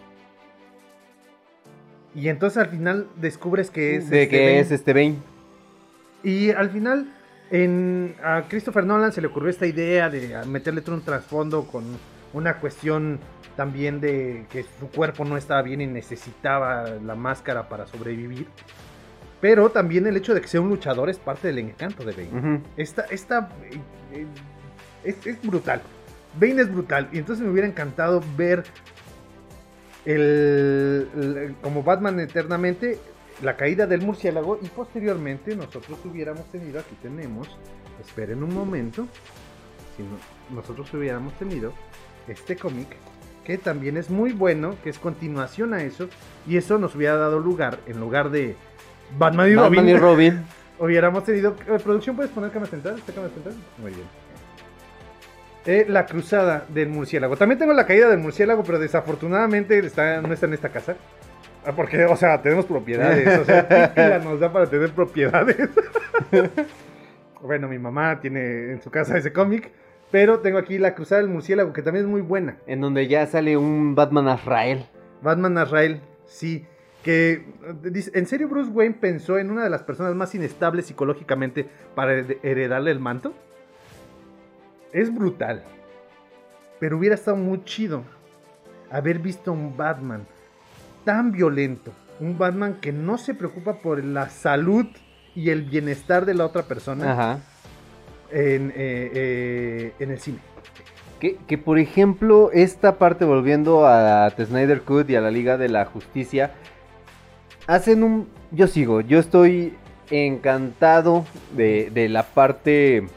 Y entonces al final descubres que es.
de
este
que
Bane.
es este Bane.
Y al final, en, a Christopher Nolan se le ocurrió esta idea de meterle todo un trasfondo con una cuestión también de que su cuerpo no estaba bien y necesitaba la máscara para sobrevivir. Pero también el hecho de que sea un luchador es parte del encanto de Bane. Esta, esta eh, eh, es, es brutal. Bane es brutal. Y entonces me hubiera encantado ver el, el- como Batman eternamente la caída del murciélago y posteriormente nosotros hubiéramos tenido, aquí tenemos, esperen un momento, si no- nosotros hubiéramos tenido este cómic que también es muy bueno, que es continuación a eso y eso nos hubiera dado lugar, en lugar de Batman y
Batman
Robin,
y Robin. [laughs]
hubiéramos tenido, eh, producción puedes poner cámara central, ¿Está cámara central? Muy bien. Eh, la cruzada del murciélago. También tengo la caída del murciélago, pero desafortunadamente está, no está en esta casa. Ah, Porque, o sea, tenemos propiedades. O sea, [laughs] ¿qué pila nos da para tener propiedades? [laughs] bueno, mi mamá tiene en su casa ese cómic. Pero tengo aquí la cruzada del murciélago, que también es muy buena.
En donde ya sale un Batman Azrael.
Batman Azrael, sí. Que eh, dice, ¿en serio Bruce Wayne pensó en una de las personas más inestables psicológicamente para hered- heredarle el manto? Es brutal. Pero hubiera estado muy chido haber visto un Batman tan violento. Un Batman que no se preocupa por la salud y el bienestar de la otra persona
Ajá.
en, eh, eh, en el cine.
Que, que, por ejemplo, esta parte, volviendo a The Snyder Cut y a la Liga de la Justicia, hacen un... Yo sigo, yo estoy encantado de, de la parte,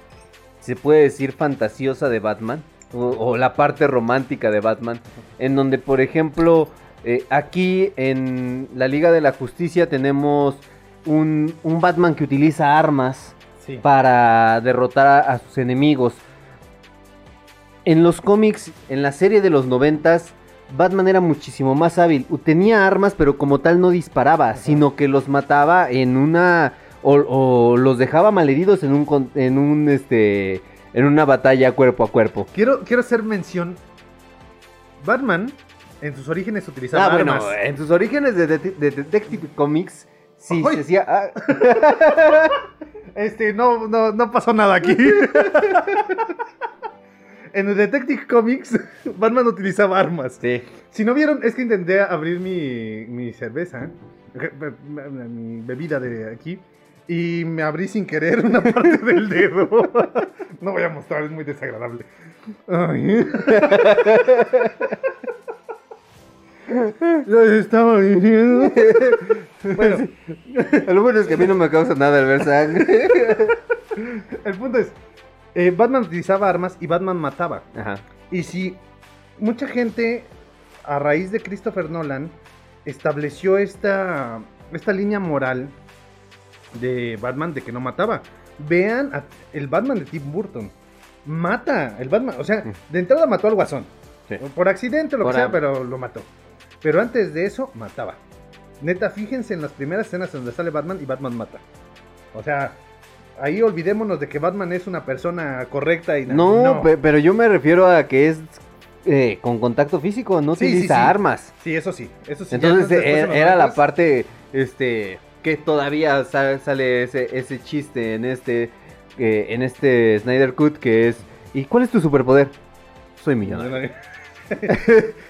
se puede decir, fantasiosa de Batman, o, o la parte romántica de Batman, en donde, por ejemplo, eh, aquí en la Liga de la Justicia tenemos un, un Batman que utiliza armas
Sí.
para derrotar a, a sus enemigos. En los cómics, en la serie de los noventas, Batman era muchísimo más hábil. Tenía armas, pero como tal no disparaba, sino que los mataba en una... O, o los dejaba malheridos en un, en un, este... En una batalla cuerpo a cuerpo.
Quiero, quiero hacer mención. Batman, en sus orígenes, utilizaba
Ah, bueno,
armas.
en sus orígenes de, det- de Detective Comics, sí,
Ay.
se decía... ah, [laughs]
Este, no, no, no pasó nada aquí. [laughs] en el Detective Comics, [laughs] Batman utilizaba armas.
sí.
Si no vieron, es que intenté abrir mi, mi cerveza, eh, mi bebida de aquí, y me abrí sin querer una parte del dedo. No voy a mostrar, es muy desagradable. Ay. Ya estaba diciendo. [laughs] Bueno,
Lo bueno es que a mí no me causa nada el ver sangre.
el punto es, eh, Batman utilizaba armas y Batman mataba.
Ajá.
Y si mucha gente, a raíz de Christopher Nolan, estableció esta, esta línea moral de Batman de que no mataba. Vean a- el Batman de Tim Burton. Mata el Batman. O sea, de entrada mató al guasón.
Sí.
Por accidente, lo
Por
que sea, pero lo mató. Pero antes de eso, mataba. Neta, fíjense en las primeras escenas donde sale Batman y Batman mata. O sea, ahí olvidémonos de que Batman es una persona correcta y
No, pe- pero yo me refiero a que es eh, con contacto físico, no
Sí,
utiliza
sí.
armas.
Sí, eso sí. Eso sí.
Entonces
los
era la parte este que todavía sa- sale ese, ese chiste en este eh, en este Snyder Cut que es ¿y cuál es tu superpoder? Soy millonario. [laughs] [laughs]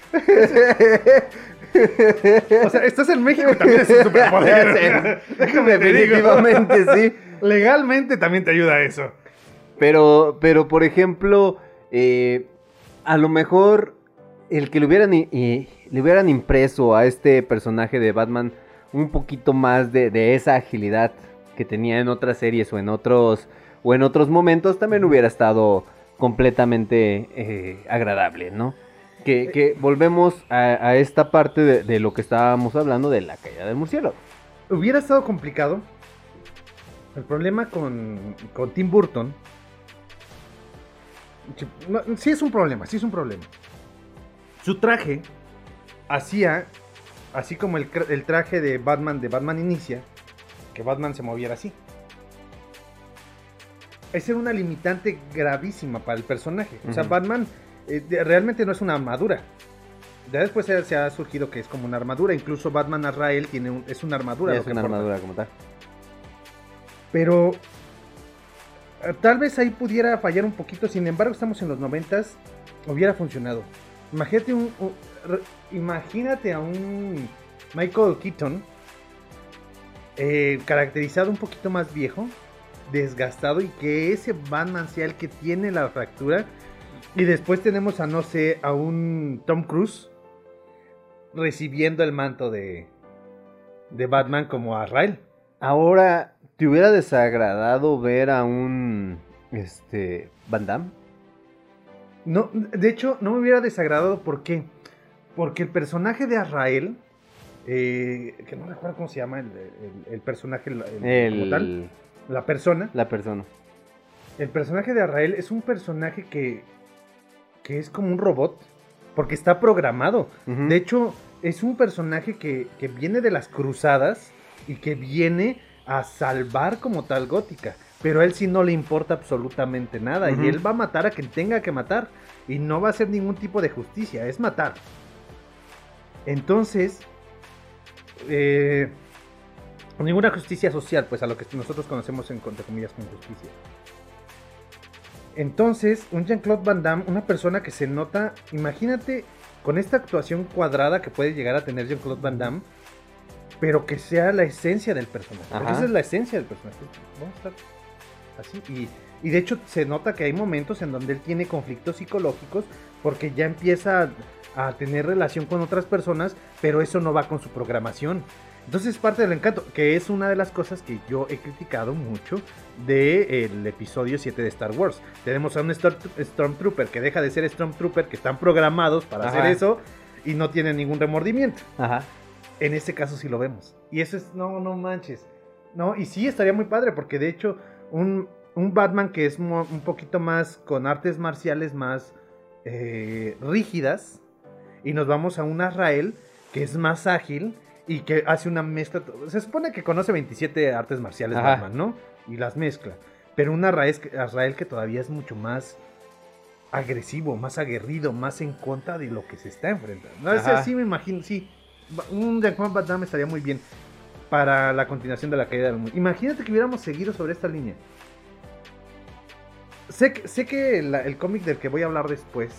O sea, estás en México también es un superpoder. [laughs] Déjame te digo.
Definitivamente sí.
Legalmente también te ayuda eso.
Pero, pero por ejemplo, eh, a lo mejor el que le hubieran, le hubieran impreso a este personaje de Batman un poquito más de, de esa agilidad que tenía en otras series o en otros, o en otros momentos, también hubiera estado completamente eh, agradable, ¿no? Que, que volvemos a, a esta parte de, de lo que estábamos hablando de la caída del murciélago.
Hubiera estado complicado. El problema con, con Tim Burton. no, sí es un problema, sí es un problema. Su traje hacía, así como el, traje de Batman de Batman Inicia, que Batman se moviera así. Esa era una limitante gravísima para el personaje. O sea. Batman eh, realmente no es una armadura. Ya después se, se ha surgido que es como una armadura. Incluso Batman Azrael tiene un- es una armadura. lo
es una armadura como tal.
Pero eh, tal vez ahí pudiera fallar un poquito. Sin embargo, estamos en los noventas. Hubiera funcionado. Imagínate un, un- re- imagínate a un Michael Keaton eh, caracterizado un poquito más viejo, desgastado y que ese Batman sea el que tiene la fractura. Y después tenemos a, no sé, a un Tom Cruise recibiendo el manto de, de Batman como a Rael.
Ahora, ¿te hubiera desagradado ver a un este Van Damme?
No, de hecho, no me hubiera desagradado. ¿Por qué? Porque el personaje de Azrael, eh, que no recuerdo cómo se llama el, el- el personaje el- el- como tal, la persona.
la persona.
El personaje de Azrael es un personaje que, que es como un robot, porque está programado. De hecho, es un personaje que, que viene de las cruzadas y que viene a salvar como tal Gótica. Pero a él sí no le importa absolutamente nada. Y él va a matar a quien tenga que matar. Y no va a hacer ningún tipo de justicia, es matar. Entonces, eh, ninguna justicia social, pues a lo que nosotros conocemos en entre comillas como justicia. Entonces, un Jean-Claude Van Damme, una persona que se nota, imagínate con esta actuación cuadrada que puede llegar a tener Jean-Claude Van Damme, pero que sea la esencia del personaje. Porque esa es la esencia del personaje. Vamos a estar así. Y, y de hecho se nota que hay momentos en donde él tiene conflictos psicológicos porque ya empieza a, tener relación con otras personas, pero eso no va con su programación. Entonces es parte del encanto, que es una de las cosas que yo he criticado mucho del episodio 7 de Star Wars. Tenemos a un Stor- Stormtrooper que deja de ser Stormtrooper, que están programados para
Ajá.
hacer eso y no tienen ningún remordimiento.
Ajá.
En este caso sí lo vemos. Y eso es, no, no manches. No, y sí estaría muy padre porque de hecho un, un Batman que es un poquito más con artes marciales más eh, rígidas y nos vamos a un Azrael que es más ágil y que hace una mezcla. Se supone que conoce 27 artes marciales
Ajá.
Batman, ¿no? Y las mezcla. Pero un Azrael, que- todavía es mucho más agresivo, más aguerrido, más en contra de lo que se está enfrentando. No,
Ajá.
sí me imagino, sí. Un Jean-Claude Van Damme estaría muy bien para la continuación de la caída del mundo. Imagínate que hubiéramos seguido sobre esta línea. Sé que, sé que la- el cómic del que voy a hablar después,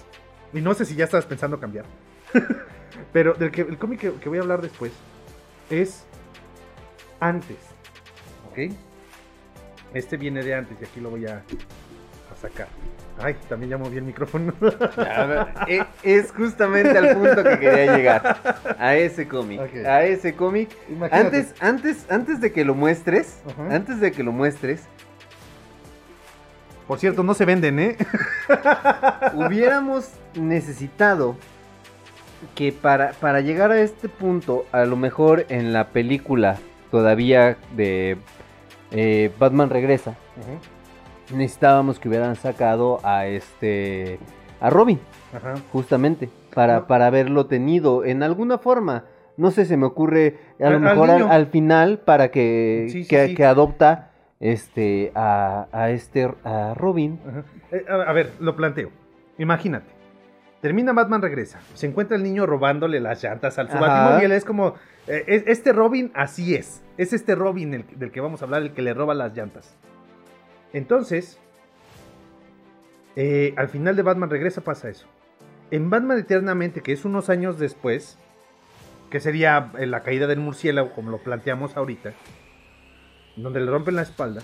y no sé si ya estabas pensando cambiar, [laughs] pero del que, el cómic que, que voy a hablar después es antes, ¿ok? Este viene de antes y aquí lo voy a, a sacar. Ay, también ya moví el micrófono.
Es justamente al punto que quería llegar. A ese cómic. A ese cómic. Antes, antes, antes de que lo muestres, antes de que lo muestres,
Por cierto, no se venden, ¿eh?
hubiéramos necesitado que para, para llegar a este punto, a lo mejor en la película todavía de eh, Batman Regresa, necesitábamos que hubieran sacado a este a Robin,
Ajá.
justamente, para, para haberlo tenido en alguna forma. No sé, se me ocurre a
Al-
lo mejor al, final para que,
Sí, sí,
que,
sí.
que adopta este a, a este a Robin.
Ajá. Eh, a, a ver, lo planteo. Imagínate. Termina Batman regresa. Se encuentra el niño robándole las llantas al su. Batimóvil. Es como. eh, es- este Robin así es. Es este Robin el- del que vamos a hablar, el que le roba las llantas. Entonces. eh, al final de Batman regresa pasa eso. En Batman Eternamente, que es unos años después. Que sería eh, la caída del murciélago, como lo planteamos ahorita. Donde le rompen la espalda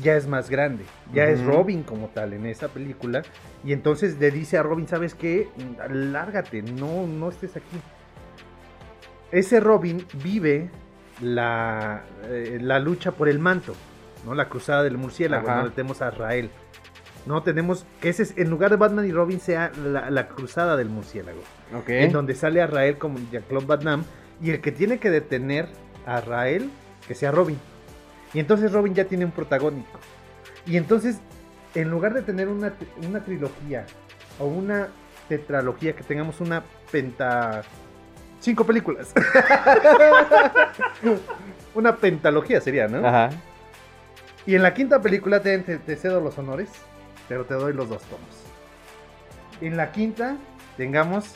ya es más grande, ya es. Robin como tal en esa película y entonces le dice a Robin, ¿sabes qué? Lárgate, no, no estés aquí. Ese Robin vive la, eh, la lucha por el manto, ¿no? La cruzada del murciélago,
Ajá.
donde tenemos a Rael. No tenemos que ese es- en lugar de Batman y Robin sea la, la cruzada del murciélago
Ok.
en donde sale a Rael como Jean-Claude Damme, y el que tiene que detener a Rael, que sea Robin. Y entonces Robin ya tiene un protagónico. Y entonces, en lugar de tener una, una trilogía o una tetralogía, que tengamos una penta... Cinco películas. [laughs] una pentalogía sería, ¿no?
Ajá.
Y en la quinta película te, te- te cedo los honores, pero te doy los dos tomos. En la quinta tengamos...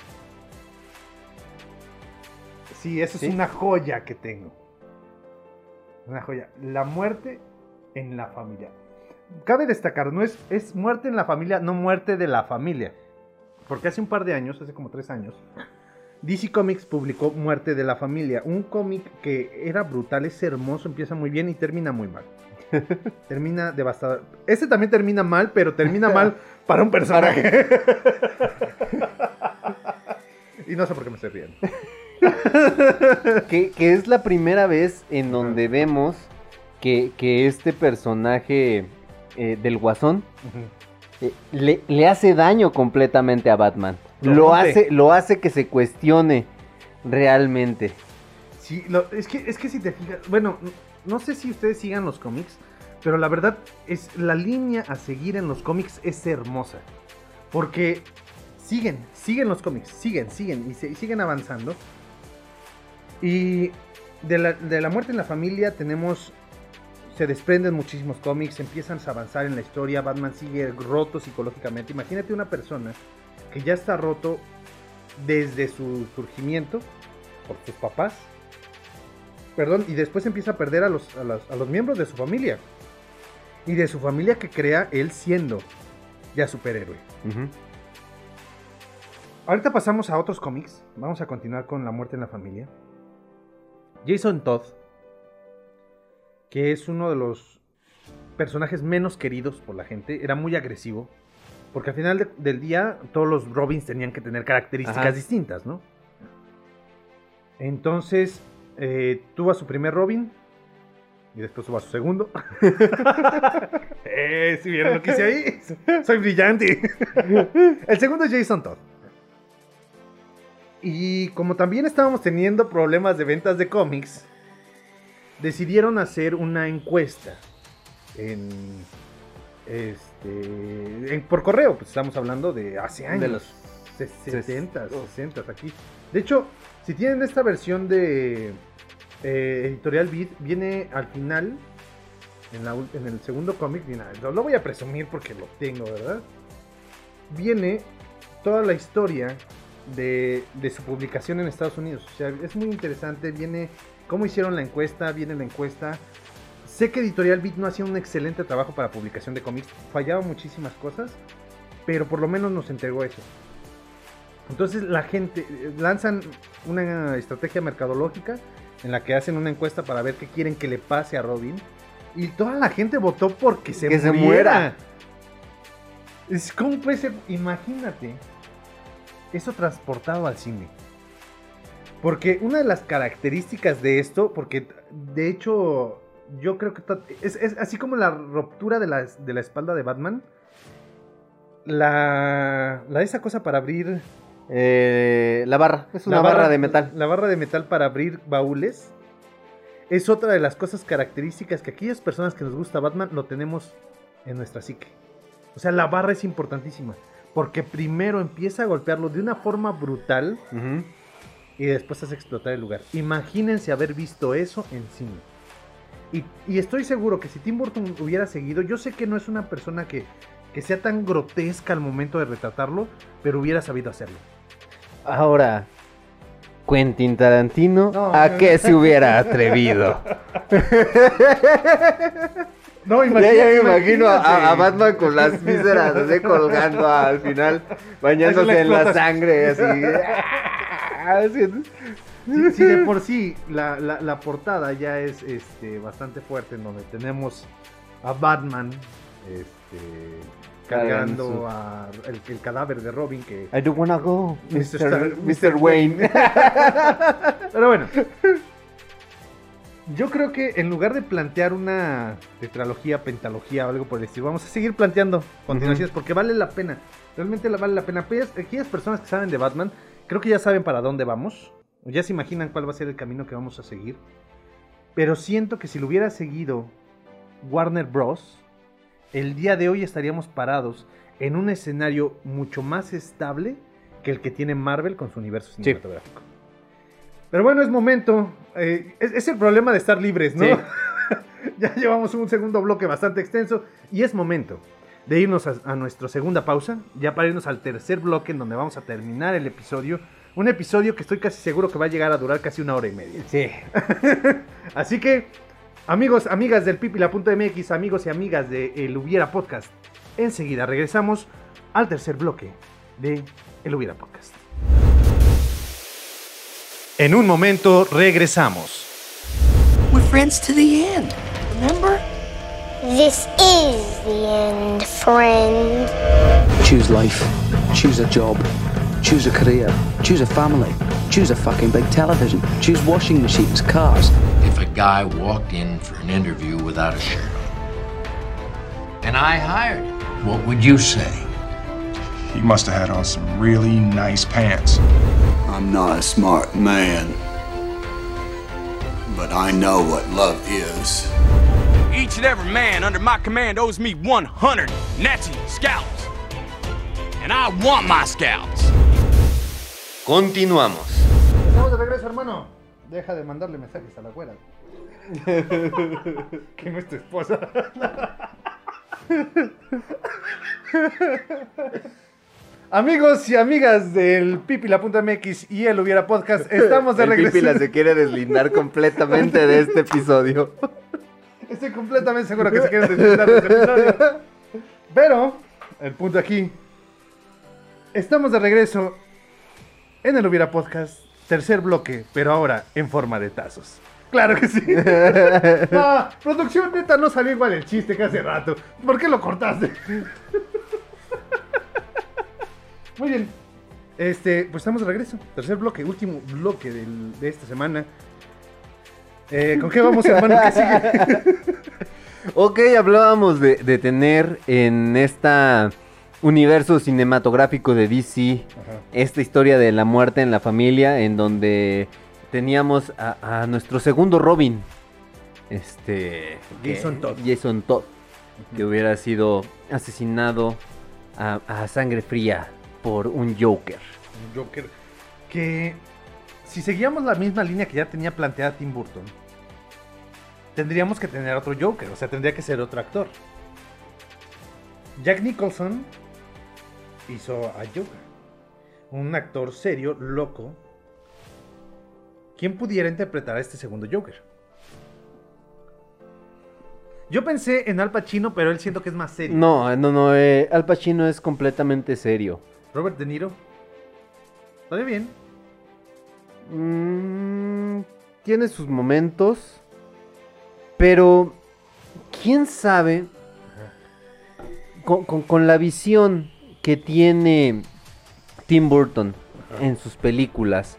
Sí, eso
¿Sí?
es una joya que tengo. Una joya. La muerte en la familia. Cabe destacar, no es, es muerte en la familia, no muerte de la familia. Porque hace un par de años, hace como tres años, DC Comics publicó Muerte de la Familia, un cómic que era brutal, es hermoso, empieza muy bien y termina muy mal. [laughs] termina devastador. Este también termina mal, pero termina mal para un personaje. [laughs] y no sé por qué me estoy riendo. [laughs]
que, que es la primera vez en donde vemos que, que este personaje eh, del guasón eh, le, le hace daño completamente a Batman.
Lo
hace, lo hace que se cuestione realmente.
Sí, lo- es, que, es que si te fijas, bueno, no sé si ustedes sigan los cómics, pero la verdad es la línea a seguir en los cómics es hermosa. Porque siguen, siguen los cómics, siguen, siguen y, se- y siguen avanzando. Y de la, de la muerte en la familia tenemos, se desprenden muchísimos cómics, empiezan a avanzar en la historia, Batman sigue roto psicológicamente. Imagínate una persona que ya está roto desde su surgimiento por sus papás. Perdón, y después empieza a perder a los, a las- a los miembros de su familia. Y de su familia que crea él siendo ya superhéroe. Ahorita pasamos a otros cómics. Vamos a continuar con La muerte en la familia. Jason Todd, que es uno de los personajes menos queridos por la gente, era muy agresivo. Porque al final de- del día todos los Robins tenían que tener características
Ajá.
distintas, ¿no? Entonces eh, tuvo a su primer Robin y después tuvo a su segundo. [laughs] eh, si vieron lo que hice ahí, soy brillante. [laughs] El segundo es Jason Todd. Y como también estábamos teniendo problemas de ventas de cómics, decidieron hacer una encuesta en este en- por correo, pues estamos hablando de hace años,
De los
se- 70, 60 aquí. De hecho, si tienen esta versión de eh, Editorial Beat, viene al final en, la ul- en el segundo cómic, lo, lo voy a presumir porque lo tengo, ¿verdad? Viene toda la historia de, de su publicación en Estados Unidos. O sea, es muy interesante, viene cómo hicieron la encuesta, viene la encuesta. Sé que Editorial Beat no hacía un excelente trabajo para publicación de cómics, fallaba muchísimas cosas, pero por lo menos nos entregó eso. Entonces la gente lanzan una estrategia mercadológica en la que hacen una encuesta para ver qué quieren que le pase a Robin. Y toda la gente votó porque se
Que se
muriera.
muera.
Es, ¿Cómo puede ser? Imagínate eso transportado al cine. Porque una de las características de esto, porque de hecho yo creo que es, es así como la ruptura de la, de la espalda de Batman, la, la esa cosa para abrir
Eh, la barra, es una
la
barra, de metal.
La barra de metal para abrir baúles es otra de las cosas características que aquellas personas que nos gusta Batman lo tenemos en nuestra psique. O sea, la barra es importantísima. Porque primero empieza a golpearlo de una forma brutal y después hace explotar el lugar. Imagínense haber visto eso en cine. Y, y estoy seguro que si Tim Burton hubiera seguido, yo sé que no es una persona que, que sea tan grotesca al momento de retratarlo, pero hubiera sabido hacerlo.
Ahora, Quentin Tarantino,
No,
¿a
no.
qué se hubiera atrevido? [laughs]
No,
ya, ya me imagino a, a
imagínate.
Batman con las vísceras así [laughs] colgando al final, bañándose en la sangre, así. [laughs]
Sí, sí, de por sí, la, la- la portada ya es este, bastante fuerte, en donde tenemos a Batman este, cargando a el, el cadáver de Robin, que...
I don't wanna go,
Mr.
Mr. Mr. Wayne. [laughs]
Pero bueno, yo creo que en lugar de plantear una tetralogía, pentalogía o algo por el estilo, vamos a seguir planteando continuaciones porque vale la pena. Realmente vale la pena. Aquellas, personas que saben de Batman, creo que ya saben para dónde vamos. Ya se imaginan cuál va a ser el camino que vamos a seguir. Pero siento que si lo hubiera seguido Warner Bros., el día de hoy estaríamos parados en un escenario mucho más estable que el que tiene Marvel con su universo cinematográfico. Pero bueno, es momento. eh, es, es el problema de estar libres, ¿no?
Sí. [laughs]
ya llevamos un segundo bloque bastante extenso y es momento de irnos a, a nuestra segunda pausa, ya para irnos al tercer bloque en donde vamos a terminar el episodio. Un episodio que estoy casi seguro que va a llegar a durar casi una hora y media.
Sí. [laughs]
Así que, amigos, amigas del pipila.mx, amigos y amigas de El Hubiera Podcast, enseguida regresamos al tercer bloque de El Hubiera Podcast. En un momento regresamos.
We're friends to the end. Remember?
This is the end, friend.
Choose life. Choose a job. Choose a career. Choose a family. Choose a fucking big television. Choose washing machines, cars.
If a guy walked in for an interview without a shirt on, and I hired him, what would you say?
He must have had on some really nice pants.
I'm not a smart man, but I know what love is.
Each and every man under my command owes me 100 Nazi scalps. And I want my scalps.
Continuamos.
Estamos de regreso, hermano. Deja de mandarle mensajes a la güera. [laughs] que no es tu esposa. [laughs] Amigos y amigas del Pipila.mx y el Hubiera Podcast, [laughs] estamos de
El
regreso.
Pipila se quiere deslindar completamente de este episodio. [laughs]
Estoy completamente seguro que se quieren deslindar de este episodio. Pero, el punto aquí. Estamos de regreso en el Hubiera Podcast, tercer bloque, pero ahora en forma de tazos. Claro que sí. [laughs] Producción neta no salió igual el chiste que hace rato. ¿Por qué lo cortaste? Muy bien. Este, pues estamos de regreso. Tercer bloque, último bloque del- de esta semana. Eh, ¿Con qué vamos, hermano? ¿Qué sigue? [laughs]
Ok, hablábamos de, de tener en esta universo cinematográfico de DC esta historia de la muerte en la familia, en donde teníamos a, a nuestro segundo Robin, este
Jason Todd.
Jason Todd, que hubiera sido asesinado a, a sangre fría por un Joker.
Un Joker que si seguíamos la misma línea que ya tenía planteada Tim Burton, tendríamos que tener otro Joker, o sea, tendría que ser otro actor. Jack Nicholson hizo a Joker, un actor serio, loco. ¿Quién pudiera interpretar a este segundo Joker? Yo pensé en Al Pacino, pero él siento que es más serio.
No, no, no, eh, Al Pacino es completamente serio.
Robert De Niro. Estaría bien.
Mm, tiene sus momentos, pero quién sabe con, con- con la visión que tiene Tim Burton en sus películas.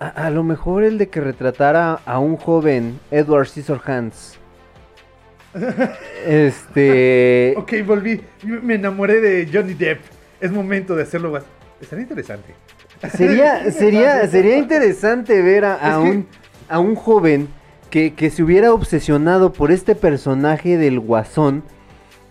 A, a lo mejor el de que retratara a un joven Edward Scissorhands. Este. [laughs]
Ok, volví. Me enamoré de Johnny Depp. Es momento de hacerlo más. Estaría interesante.
Sería, [laughs] sería, sería interesante ver a, a
que-
un, a un joven que, que se hubiera obsesionado por este personaje del guasón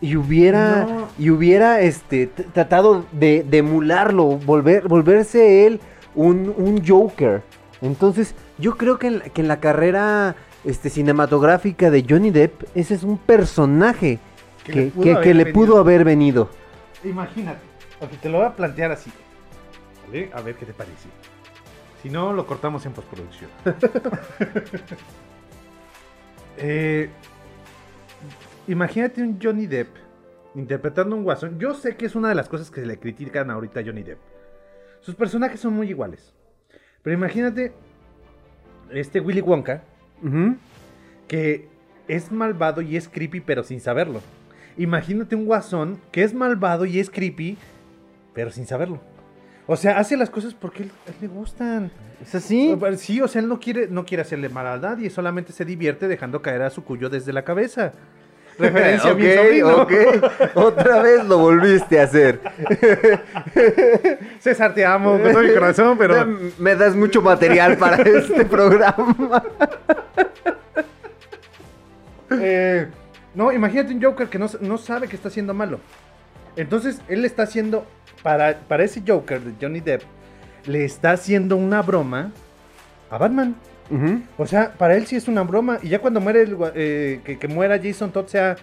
y hubiera,
No.
y hubiera este, tratado de, de emularlo, volver, volverse él un, un Joker. Entonces, yo creo que en, que en la carrera este, cinematográfica de Johnny Depp, ese es un personaje
Que
que,
le pudo
que-
haber
que le
venido.
pudo haber venido.
Imagínate. Ok, te lo voy a plantear así. ¿Vale? A ver qué te parece. Si no, lo cortamos en postproducción. [laughs] Eh, imagínate un Johnny Depp interpretando un guasón. Yo sé que es una de las cosas que se le critican ahorita a Johnny Depp. Sus personajes son muy iguales. Pero imagínate este Willy Wonka que es malvado y es creepy pero sin saberlo. Imagínate un guasón que es malvado y es creepy pero sin saberlo. O sea, hace las cosas porque él- él le gustan.
¿Es así?
Sí, o sea, él no quiere, no quiere hacerle mal a nadie, solamente se divierte dejando caer a su cuyo desde la cabeza. [laughs] Referencia a mi
ok. Otra vez lo volviste a hacer. [laughs]
César, te amo con todo mi corazón, pero... [laughs]
Me das mucho material para este programa.
Eh, no, imagínate un Joker que no, no sabe que está haciendo malo. Entonces, él está haciendo, para, para ese Joker de Johnny Depp, le está haciendo una broma a Batman. O sea, para él sí es una broma. Y ya cuando muere, el, eh, que, que muera Jason Todd sea...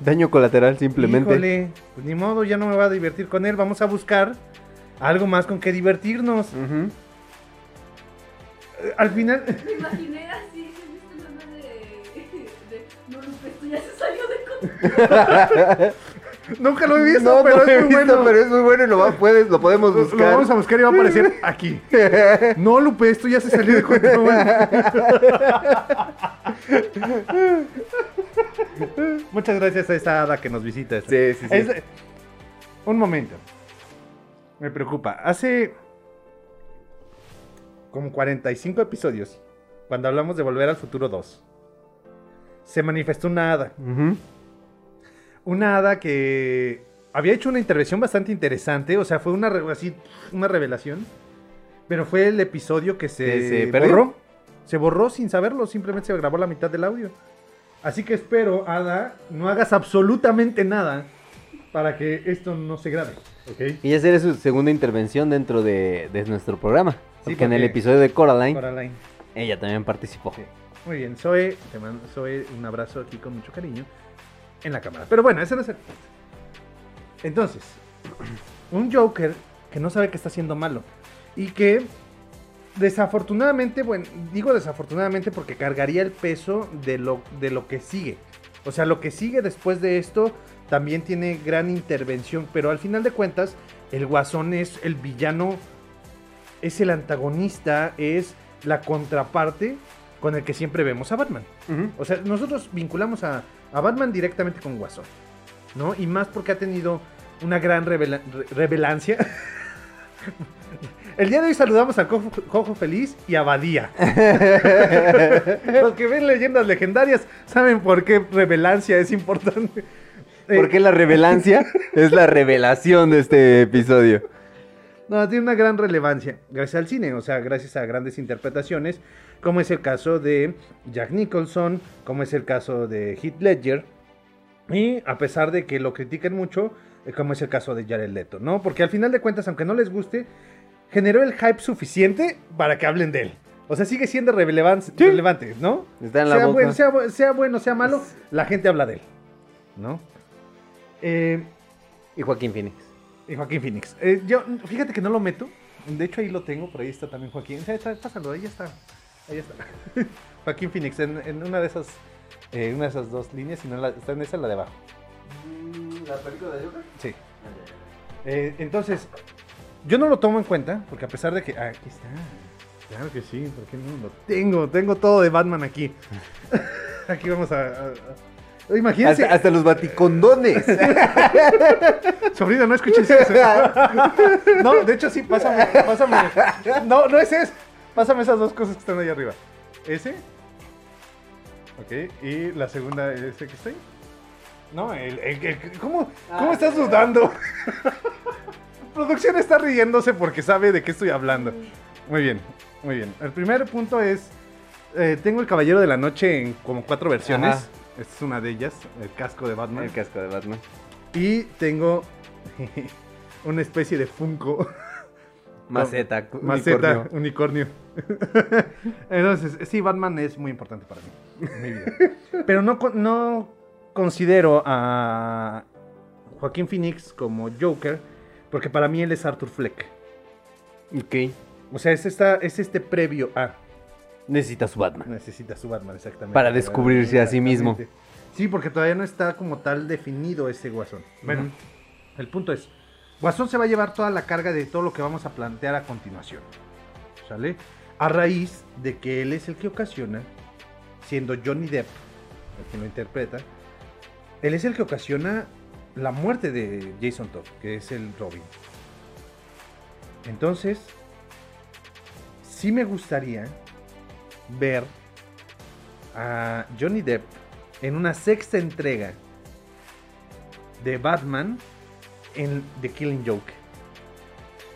Daño colateral simplemente.
Híjole, pues ni modo, ya no me voy a divertir con él. Vamos a buscar algo más con que divertirnos. Eh, Al final...
Me imaginé [laughs]
Nunca lo he visto,
No,
pero
no
es muy
visto,
bueno.
pero es muy bueno y lo, va- puedes, lo podemos buscar.
Lo vamos a buscar y va a aparecer [laughs] aquí. No, Lupe, esto ya se salió de control. [laughs] Muchas gracias a esa hada que nos visita.
Sí, sí, sí.
Es- Un momento. Me preocupa. Hace como 45 episodios, cuando hablamos de Volver al Futuro 2, se manifestó una hada.
Ujú.
Una hada que había hecho una intervención bastante interesante, o sea, fue una, así, una revelación, pero fue el episodio que se,
Que se perdió.
borró. Se borró sin saberlo, simplemente se grabó la mitad del audio. Así que espero, Hada, no hagas absolutamente nada para que esto no se grabe. ¿ok?
Y ya será su segunda intervención dentro de, de nuestro programa.
Sí,
porque en el episodio de Coraline,
Coraline.
ella también participó.
Muy bien, Zoe, te mando Zoe, un abrazo aquí con mucho cariño en la cámara. Pero bueno, ese no es el punto. Entonces, [clears throat] un Joker que no sabe que está haciendo malo y que desafortunadamente, bueno, digo desafortunadamente porque cargaría el peso de lo, de lo que sigue. O sea, lo que sigue después de esto también tiene gran intervención, pero al final de cuentas, el guasón es el villano, es el antagonista, es la contraparte con el que siempre vemos a Batman. O sea, nosotros vinculamos a, a Batman directamente con Guasón, ¿no? Y más porque ha tenido una gran revela- re- revelancia. [laughs] El día de hoy saludamos a Cojo, Cojo Feliz y a Badía. [laughs] Los que ven leyendas legendarias saben por qué revelancia es importante.
Porque la revelancia [laughs] es la revelación de este episodio.
No, tiene una gran relevancia gracias al cine, o sea, gracias a grandes interpretaciones, como es el caso de Jack Nicholson, como es el caso de Heath Ledger, y a pesar de que lo critiquen mucho, eh, como es el caso de Jared Leto, ¿no? Porque al final de cuentas, aunque no les guste, generó el hype suficiente para que hablen de él. O sea, sigue siendo relevan- relevante, ¿no?
Está en la
sea,
boca.
Bueno, sea, sea bueno, sea malo, la gente habla de él, ¿no? Eh,
Y Joaquín Phoenix.
Y Joaquín Phoenix. Eh, yo, fíjate que no lo meto. De hecho, ahí lo tengo, por ahí está también Joaquín. Sí, está- Pásalo, ahí está. Ahí está. [laughs] Joaquín Phoenix, en, en una de esas eh, una de esas dos líneas, y no en la- está en esa, la de abajo.
¿La película de Joker?
Sí. Eh, entonces, yo no lo tomo en cuenta, porque a pesar de que. ah, aquí está. Claro que sí, porque no lo tengo. Tengo todo de Batman aquí. [laughs] [laughs] aquí vamos a. a- a- Imagínense.
Hasta, hasta los baticondones. [laughs]
Sobrino, no escuches eso. No, de hecho sí, pásame, pásame. No, no es eso. Pásame esas dos cosas que están ahí arriba. Ese. Ok, y la segunda, ese que está ahí. No, el, el- el- ¿cómo, ¿cómo estás dudando? Producción está riéndose porque sabe de qué estoy hablando. Muy bien, muy bien. El primer punto es, eh, tengo el Caballero de la Noche en como cuatro versiones.
Ajá.
Esta es una de ellas, el casco de Batman.
El casco de Batman.
Y tengo [laughs] una especie de Funko. [laughs]
Maceta,
Con- Maceta,
unicornio.
unicornio. [laughs] Entonces, sí, Batman es muy importante para mí. en mi vida. Pero no, no considero a Joaquín Phoenix como Joker, porque para mí él es Arthur Fleck.
Ok.
O sea, es, esta, es este previo a.
Necesita su Batman.
Necesita su Batman, exactamente.
Para descubrirse a sí mismo.
Sí, porque todavía no está como tal definido ese guasón. Bueno, el punto es, Guasón se va a llevar toda la carga de todo lo que vamos a plantear a continuación. ¿Sale? A raíz de que él es el que ocasiona, siendo Johnny Depp, el que lo interpreta, él es el que ocasiona la muerte de Jason Todd, que es el Robin. Entonces, sí me gustaría ver a Johnny Depp en una sexta entrega de Batman en The Killing Joke.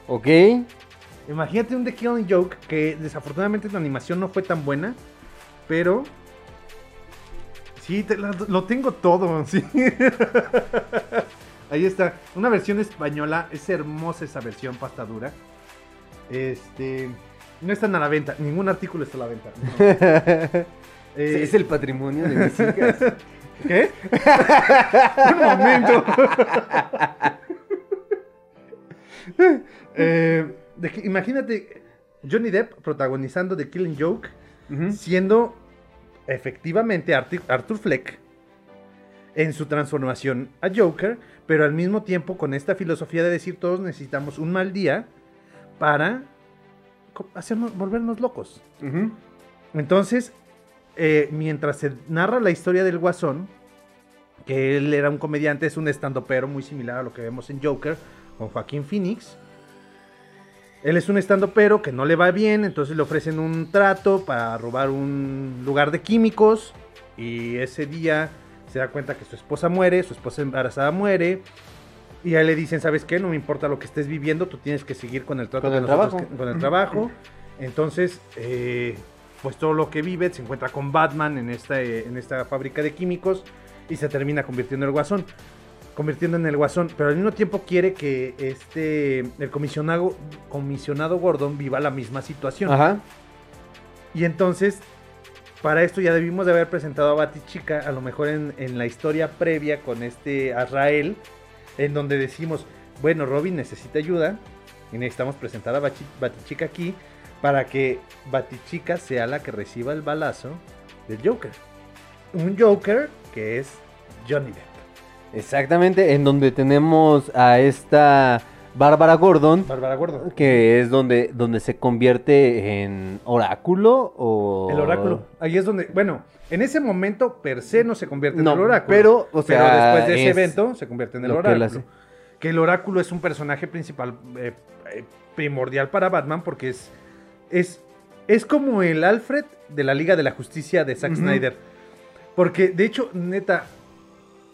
Ok.
Imagínate un The Killing Joke que desafortunadamente la animación no fue tan buena, pero sí, te lo tengo todo, [laughs] sí. Ahí está, una versión española, es hermosa esa versión pasta dura. Este, no están a la venta, ningún artículo está a la venta. no. [laughs] Eh,
es el patrimonio de mis hijas. [laughs]
¿Qué? Un momento. [laughs] Eh, de que- imagínate Johnny Depp protagonizando The Killing Joke, siendo efectivamente Arti- Arthur Fleck en su transformación a Joker, pero al mismo tiempo con esta filosofía de decir todos necesitamos un mal día para hacernos, volvernos locos. Entonces, eh, mientras se narra la historia del Guasón, que él era un comediante, es un estandopero muy similar a lo que vemos en Joker con Joaquín Phoenix. Él es un estandopero que no le va bien, entonces le ofrecen un trato para robar un lugar de químicos y ese día se da cuenta que su esposa muere, su esposa embarazada muere. Y a él le dicen, ¿sabes qué? No me importa lo que estés viviendo, tú tienes que seguir con el trato
Con
que
el
nosotros
trabajo.
que- con el trabajo. Entonces, eh, pues todo lo que vive se encuentra con Batman en esta, eh, en esta fábrica de químicos y se termina convirtiendo en el guasón. Convirtiendo en el guasón, pero al mismo tiempo quiere que este, el comisionado, comisionado Gordon viva la misma situación.
Ajá.
Y entonces, para esto ya debimos de haber presentado a Batichica, a lo mejor en, en la historia previa con este Azrael, en donde decimos, bueno, Robin necesita ayuda y necesitamos presentar a Batichica aquí para que Batichica sea la que reciba el balazo del Joker. Un Joker que es Johnny Depp.
Exactamente, en donde tenemos a esta Bárbara Gordon,
Bárbara Gordon.
que es donde, donde se convierte en oráculo o...
El oráculo. Ahí es donde, bueno, en ese momento per se no se convierte
No,
en el oráculo.
pero, o sea,
después de ese
es
evento se convierte en el
que
oráculo. Que, el oráculo es un personaje principal eh, eh, primordial para Batman porque es, es, es como el Alfred de la Liga de la Justicia de Zack. Snyder. Porque, de hecho, neta,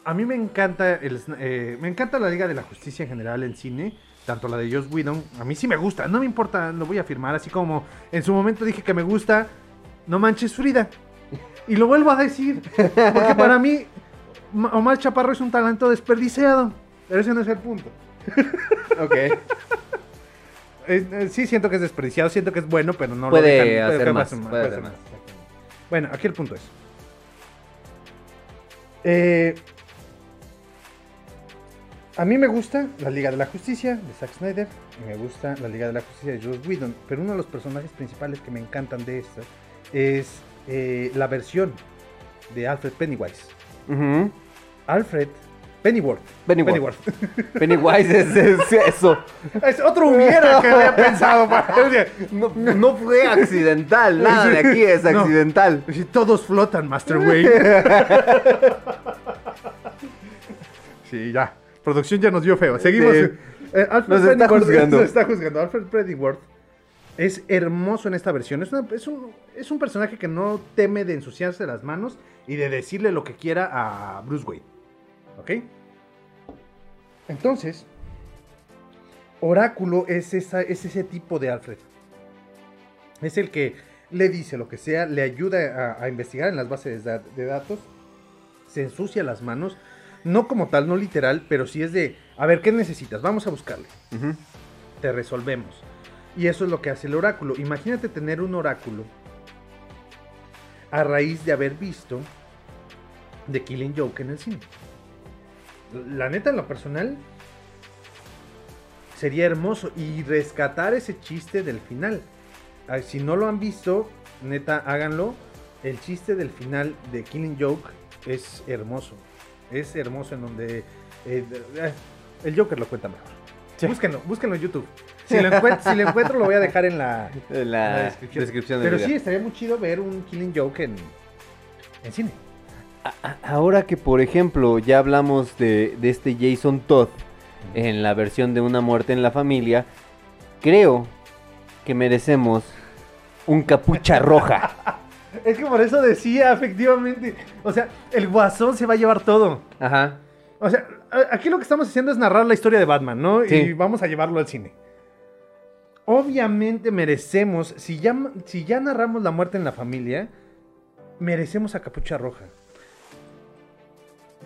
a mí me encanta, el, eh, me encanta la Liga de la Justicia en general en cine, tanto la de Joss Whedon, a mí sí me gusta, no me importa, lo voy a afirmar, así como en su momento dije que me gusta, no manches Frida, [laughs] y lo vuelvo a decir, porque para mí Ma- Omar Chaparro es un talento desperdiciado, pero ese no es el punto. [laughs]
Ok.
Eh, sí, siento que es desperdiciado, siento que es bueno, pero no
Puede
lo dejan-
hacer más,
puede
puede
hacer
hacer
más. Bueno, aquí el punto es. Eh, a mí me gusta la Liga de la Justicia de Zack Snyder. y Me gusta la Liga de la Justicia de Joss Whedon. Pero uno de los personajes principales que me encantan de esta es eh, la versión de Alfred Pennywise. Alfred Pennyworth.
Pennyworth. [laughs] Pennywise es, es eso.
Es otro hubiera que había pensado. para-
No, no fue accidental, nada de aquí es
No.
accidental.
Sí, Todos flotan, Master Wayne. [laughs] sí, ya. Producción ya nos dio feo. Seguimos.
Sí.
Eh, Alfred
Nos está
Pennyworth- [laughs]
juzgando.
Nos está juzgando. Alfred Pennyworth es hermoso en esta versión. Es, una- es un, es un personaje que no teme de ensuciarse las manos y de decirle lo que quiera a Bruce Wayne. ¿Ok? Entonces, Oráculo es, esa, es ese tipo de Alfred. Es el que le dice lo que sea, le ayuda a, a investigar en las bases de, de datos, se ensucia las manos, no como tal, no literal, pero sí es de, a ver, ¿qué necesitas? Vamos a buscarle. Te resolvemos. Y eso es lo que hace el oráculo. Imagínate tener un oráculo a raíz de haber visto The Killing Joke en el cine. La neta, en lo personal, sería hermoso. Y rescatar ese chiste del final. Si no lo han visto, neta, háganlo. El chiste del final de Killing Joke es hermoso. Es hermoso en donde... eh, eh, el Joker lo cuenta mejor. Búsquenlo, búsquenlo en YouTube. Si lo, encuent- si lo encuentro, lo voy a dejar en la, [laughs]
En la
en la
descripción
Pero
video.
sí, estaría muy chido ver un Killing Joke en, en cine.
Ahora que, por ejemplo, ya hablamos de, de este Jason Todd en la versión de Una muerte en la familia, creo que merecemos un capucha roja. [laughs]
Es que por eso decía, efectivamente. O sea, el guasón se va a llevar todo.
Ajá.
O sea, aquí lo que estamos haciendo es narrar la historia de Batman, ¿no?
Sí.
Y vamos a llevarlo al cine. Obviamente merecemos, si ya, si ya narramos la muerte en la familia, merecemos a Capucha Roja.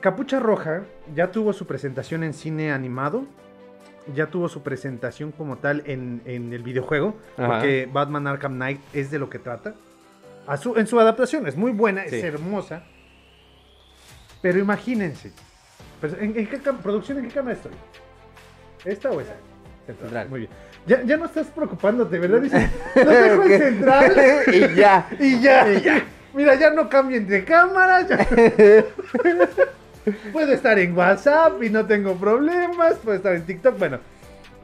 Capucha Roja ya tuvo su presentación en cine animado, ya tuvo su presentación como tal en, en el videojuego,
Ajá.
porque Batman Arkham Knight es de lo que trata. A su- en su adaptación es muy buena,
Sí.
es hermosa. Pero imagínense, ¿en, en qué producción en qué cámara estoy? ¿Esta o esa? Central. Muy bien. Ya, ya no estás preocupándote, ¿verdad? Dices, los dejo en central. [laughs] [laughs]
Y ya.
Y ya. Mira, ya no cambien de cámara. ya. [laughs] Puedo estar en WhatsApp y no tengo problemas. Puedo estar en TikTok. Bueno,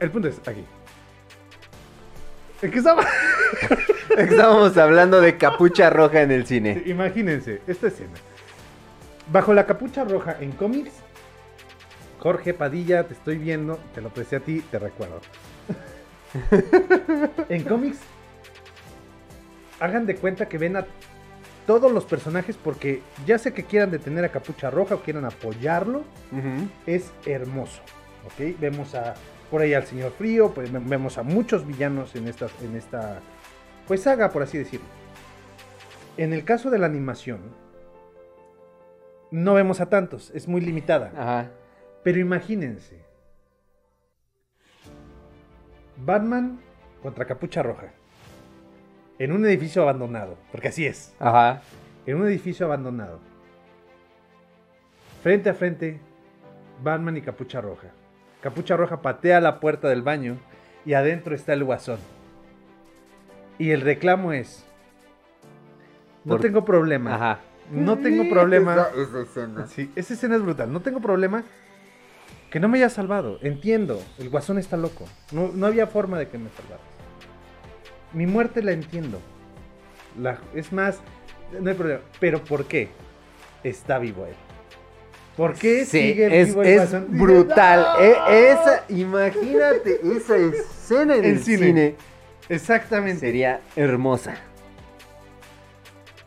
el punto es aquí. ¿En qué estaba? [laughs]
Estábamos hablando de capucha roja en el cine.
Imagínense esta escena. Bajo la capucha roja en cómics, Jorge Padilla, te estoy viendo, te lo presté a ti, te recuerdo. en cómics, hagan de cuenta que ven a todos los personajes porque ya sé que quieran detener a Capucha Roja o quieran apoyarlo, es hermoso. ¿ok? Vemos a por ahí al señor Frío, pues, ve- vemos a muchos villanos en esta, en esta pues saga, por así decirlo. En el caso de la animación, no vemos a tantos, es muy limitada.
Ajá.
Pero imagínense. Batman contra Capucha Roja. En un edificio abandonado, porque así es.
Ajá.
En un edificio abandonado. Frente a frente, Batman y Capucha Roja. Capucha Roja patea la puerta del baño y adentro está el guasón. Y el reclamo es, no
Por-
tengo problema.
Ajá.
No tengo problema.
Esa- esa escena.
Sí, esa escena es brutal. No tengo problema que no me haya salvado. Entiendo, el guasón está loco. No, no había forma de que me salvara. Mi muerte la entiendo. La- es más, no hay problema. Pero ¿por qué está vivo él? ¿Por qué
Sí,
sigue
es,
vivo el
es brutal.
¡No!
E- esa, imagínate esa escena en el
cine.
cine.
Exactamente.
Sería hermosa.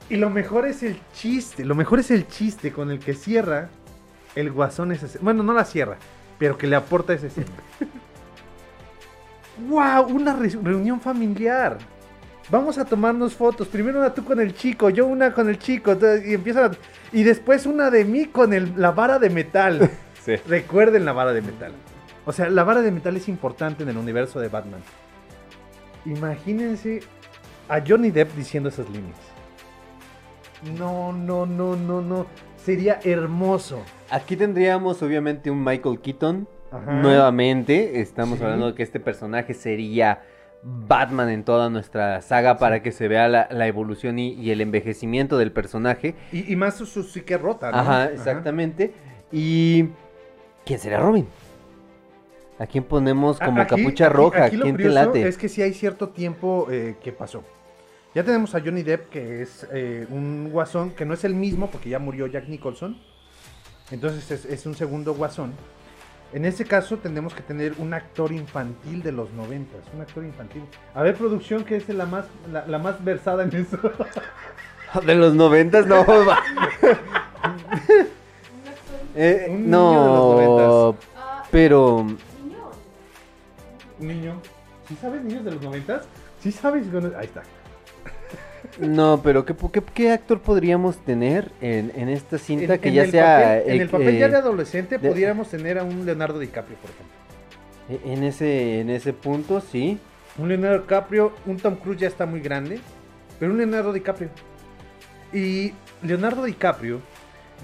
Y lo mejor es el chiste. Lo mejor es el chiste con el que cierra el guasón escena. Bueno, no la cierra, pero que le aporta esa escena. [laughs] ¡Wow! Una re- reunión familiar. Vamos a tomarnos fotos. Primero una tú con el chico, yo una con el chico. entonces- Y empiezan a- Y después una de mí con el- la vara de metal. [laughs]
Sí.
Recuerden la vara de metal. O sea, la vara de metal es importante en el universo de Batman. Imagínense a Johnny Depp diciendo esas líneas. No, no, no, no, no. Sería hermoso.
Aquí tendríamos obviamente un Michael Keaton.
Ajá.
Nuevamente, estamos
Sí.
hablando de que este personaje sería Batman en toda nuestra saga para que se vea la, la evolución y, y el envejecimiento del personaje.
Y, y más su, su psique rota, ¿no?
Ajá, exactamente. Y ¿quién será Robin? ¿A quién ponemos como
Aquí-
capucha roja?
aquí
¿Quién te late?
Es que sí hay cierto tiempo eh, que pasó. Ya tenemos a Johnny Depp, que es eh, un guasón, que no es el mismo porque ya murió Jack Nicholson. Entonces es, es un segundo guasón. En ese caso tendremos que tener un actor infantil de los noventas. Un actor infantil. A ver, producción, que es la más, la, la más versada en eso. [laughs]
De los noventas, no. [laughs] va. Eh,
Un niño de los
no,
noventas.
pero
Un niño. ¿Sí sabes niños de los noventas? ¿Sí sabes? Ahí está.
No, pero ¿qué, qué, qué actor podríamos tener en, en esta cinta
En-
que
en
ya
el
sea
papel- en
eh,
el papel ya
eh,
de adolescente
de-
pudiéramos tener a un Leonardo DiCaprio, por ejemplo.
en ese en ese punto sí.
Un Leonardo DiCaprio, un Tom Cruise ya está muy grande, pero un Leonardo DiCaprio. Y Leonardo DiCaprio,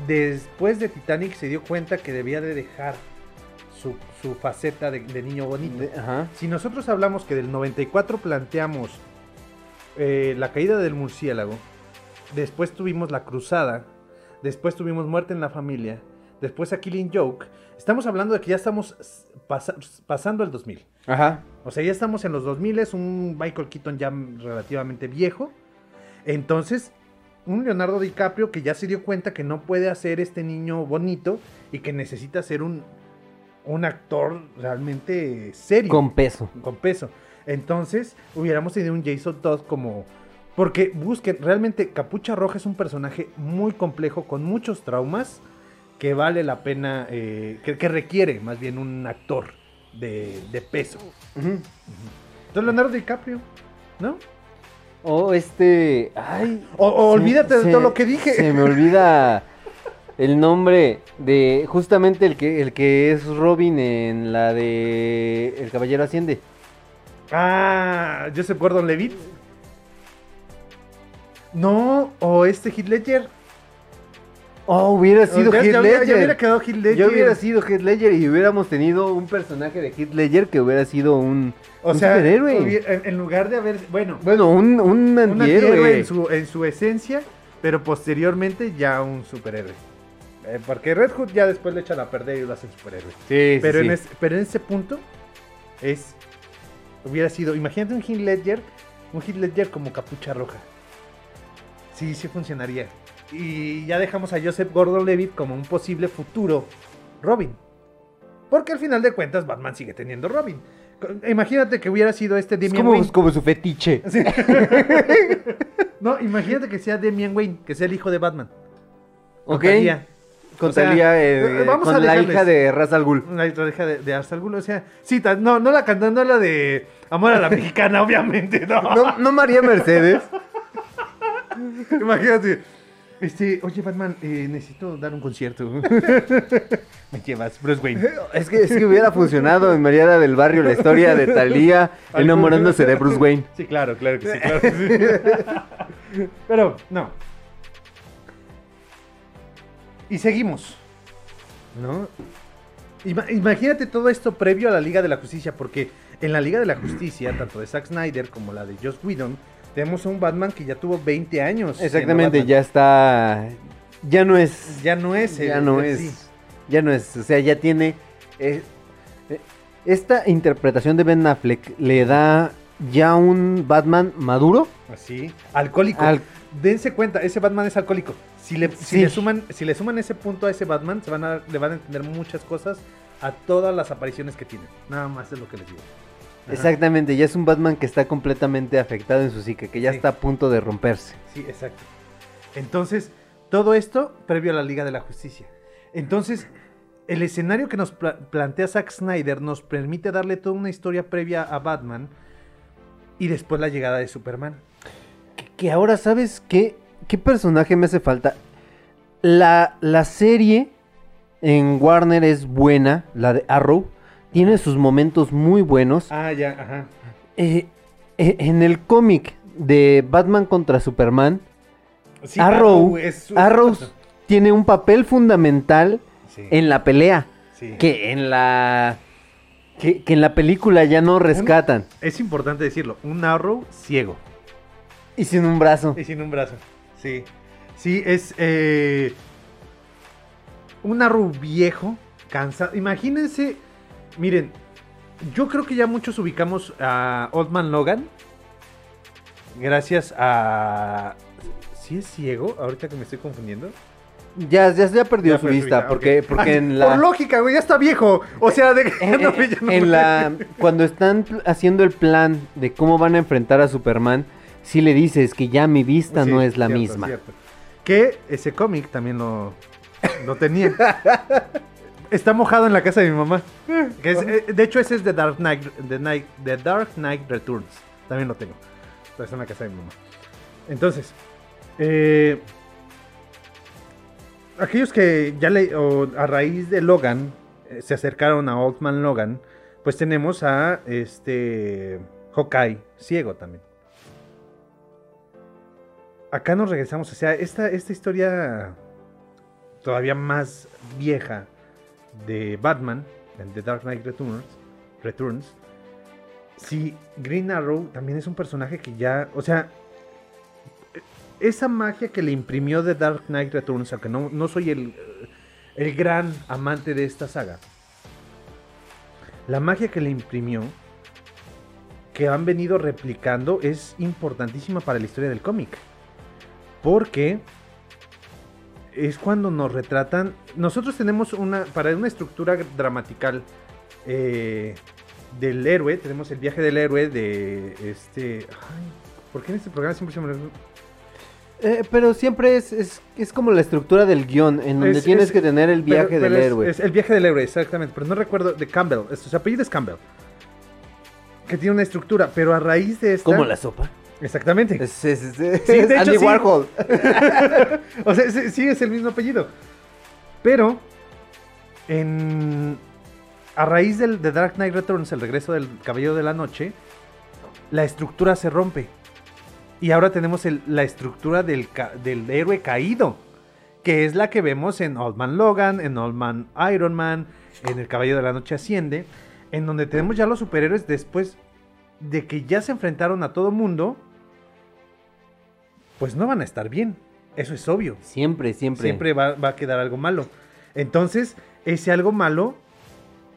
después de Titanic, se dio cuenta que debía de dejar su, su faceta de, de niño bonito.
De- ajá.
Si nosotros hablamos que del 94 planteamos eh, la caída del murciélago, después tuvimos la cruzada, después tuvimos muerte en la familia, después a Killing Joke, estamos hablando de que ya estamos pasando el 2000.
Ajá.
O sea, ya estamos en los 2000, es un Michael Keaton ya relativamente viejo. Entonces, un Leonardo DiCaprio que ya se dio cuenta que no puede hacer este niño bonito y que necesita ser un, un actor realmente serio.
Con peso.
Con peso. Entonces, hubiéramos tenido un Jason Todd como... Porque busquen, realmente Capucha Roja es un personaje muy complejo, con muchos traumas, que vale la pena, eh, que, que requiere más bien un actor de, de peso. Entonces, Leonardo DiCaprio, ¿no?
O este, ay,
O, o
se-
olvídate de todo lo que dije.
Se me olvida el nombre de justamente el que el que es Robin en la de El Caballero Asciende.
Ah, Joseph Gordon Levitt. No, o este Heath Ledger.
Oh, hubiera sido
ya,
Heath
ya hubiera-
Ledger.
ya hubiera quedado Heath Ledger.
Yo hubiera sido Heath Ledger y hubiéramos tenido un personaje de Heath Ledger que hubiera sido un,
O
un
sea,
superhéroe.
hubiera- en, en lugar de haber, bueno,
Bueno, un, un
un antihéroe
antihéroe.
en su, en su esencia, pero posteriormente ya un superhéroe. Eh, porque Red Hood ya después le echan a perder y lo hacen superhéroe.
Sí,
pero,
sí,
en
sí.
es- pero en ese punto es. Hubiera sido. Imagínate un Heath Ledger. Un Heath Ledger como capucha roja. Sí, sí funcionaría. Y ya dejamos a Joseph Gordon Levitt como un posible futuro Robin. Porque al final de cuentas Batman sigue teniendo Robin. Imagínate que hubiera sido este
Es
Damian
como,
Wayne.
como su fetiche.
Sí. [laughs] no, imagínate que sea Damian Wayne, que sea el hijo de Batman.
Ok. Con
O sea,
eh,
eh, a
con la hija de Ra's al Ghul.
La hija de, de al Ghul, o sea, sí, no, no la cantando la de Amor a la Mexicana, [laughs] obviamente, no.
No, no María Mercedes. [laughs]
Imagínate. Este, oye, Batman, eh, necesito dar un concierto. [laughs] Me llevas, Bruce Wayne.
Es que, es que hubiera funcionado en Mariana del Barrio la historia de Talía enamorándose de Bruce Wayne.
Sí, claro, claro que sí, claro que sí. Pero, no. Y seguimos. ¿No? Ima- imagínate todo esto previo a la Liga de la Justicia, porque en la Liga de la Justicia, tanto de Zack Snyder como la de Joss Whedon, tenemos a un Batman que ya tuvo 20 años.
Exactamente, ya está. Ya no es.
Ya no es.
Ya
el-
no
el-
es.
sí.
Ya no es. O sea, ya tiene. eh, eh, esta interpretación de Ben Affleck le da ya un Batman maduro.
Así. Alcohólico.
Al-
Dense cuenta, ese Batman es alcohólico. Si le, si
Sí.
le suman, si le suman ese punto a ese Batman, se van a, le van a entender muchas cosas a todas las apariciones que tiene. Nada más es lo que les digo. Ajá.
Exactamente, ya es un Batman que está completamente afectado en su psique, que ya
Sí.
está a punto de romperse.
Sí, exacto. Entonces, todo esto previo a la Liga de la Justicia. Entonces, el escenario que nos pla- plantea Zack Snyder nos permite darle toda una historia previa a Batman y después la llegada de Superman.
Que, que ahora, ¿sabes qué? ¿Qué personaje me hace falta? La, la serie en Warner es buena, la de Arrow. Tiene sus momentos muy buenos.
Ah, ya, ajá.
Eh, eh, en el cómic de Batman contra Superman,
Sí,
Arrow,
es-
Arrow tiene un papel fundamental
Sí.
en la pelea.
Sí.
Que en la. Que, que en la película ya no rescatan.
Es importante decirlo, un Arrow ciego.
Y sin un brazo.
Y sin un brazo. Sí. Sí, es eh, un Arrow viejo, cansado. Imagínense, miren, yo creo que ya muchos ubicamos a Old Man Logan. Gracias a... ¿Sí es ciego? Ahorita que me estoy confundiendo.
Ya, ya, ya perdió
Ya
su vista. Porque, porque en la.
Por lógica, güey, ya está viejo. O sea, de
en, [laughs]
no, ya no-
en la cuando están haciendo el plan de cómo van a enfrentar a Superman, sí le dices que ya mi vista
Sí,
no es la
cierto,
misma.
cierto. Que ese cómic también lo, lo tenía. [laughs] Está mojado en la casa de mi mamá. Que es- eh, de hecho, ese es The Dark Knight, The Night- The Dark Knight Returns. También lo tengo. Está en la casa de mi mamá. Entonces, eh, aquellos que ya le, o a raíz de Logan eh, se acercaron a Old Man Logan, pues tenemos a este Hawkeye ciego también. Acá nos regresamos, o sea, esta, esta historia todavía más vieja de Batman, The Dark Knight Returns, Returns, sí, Green Arrow también es un personaje que ya, o sea, esa magia que le imprimió The Dark Knight Returns, aunque no, no soy el, el gran amante de esta saga, la magia que le imprimió, que han venido replicando, es importantísima para la historia del cómic. Porque es cuando nos retratan. Nosotros tenemos una. Para una estructura dramatical eh, del héroe, tenemos el viaje del héroe de este. Ay, ¿Por qué en este programa siempre se me.
Eh, pero siempre es, es, es como la estructura del guion, en donde
Es-
tienes
es-
que tener el viaje
pero
del héroe.
Es el viaje del héroe, exactamente. Pero no recuerdo. De Campbell. Su apellido es Campbell. Que tiene una estructura. Pero a raíz de esta.
Como la sopa.
Exactamente.
Es, es- es-
Sí, de
es
hecho,
Andy
sí.
Warhol. [laughs]
o sea, sí, es el mismo apellido. Pero, en, a raíz del de Dark Knight Returns, el regreso del Caballero de la Noche, la estructura se rompe. Y ahora tenemos el- la estructura del, del héroe caído, que es la que vemos en Old Man Logan, en Old Man Iron Man, en El Caballero de la Noche Asciende, en donde tenemos ya los superhéroes después de que ya se enfrentaron a todo mundo, pues no van a estar bien. Eso es obvio.
Siempre, siempre.
Siempre va, va a quedar algo malo. Entonces, ese algo malo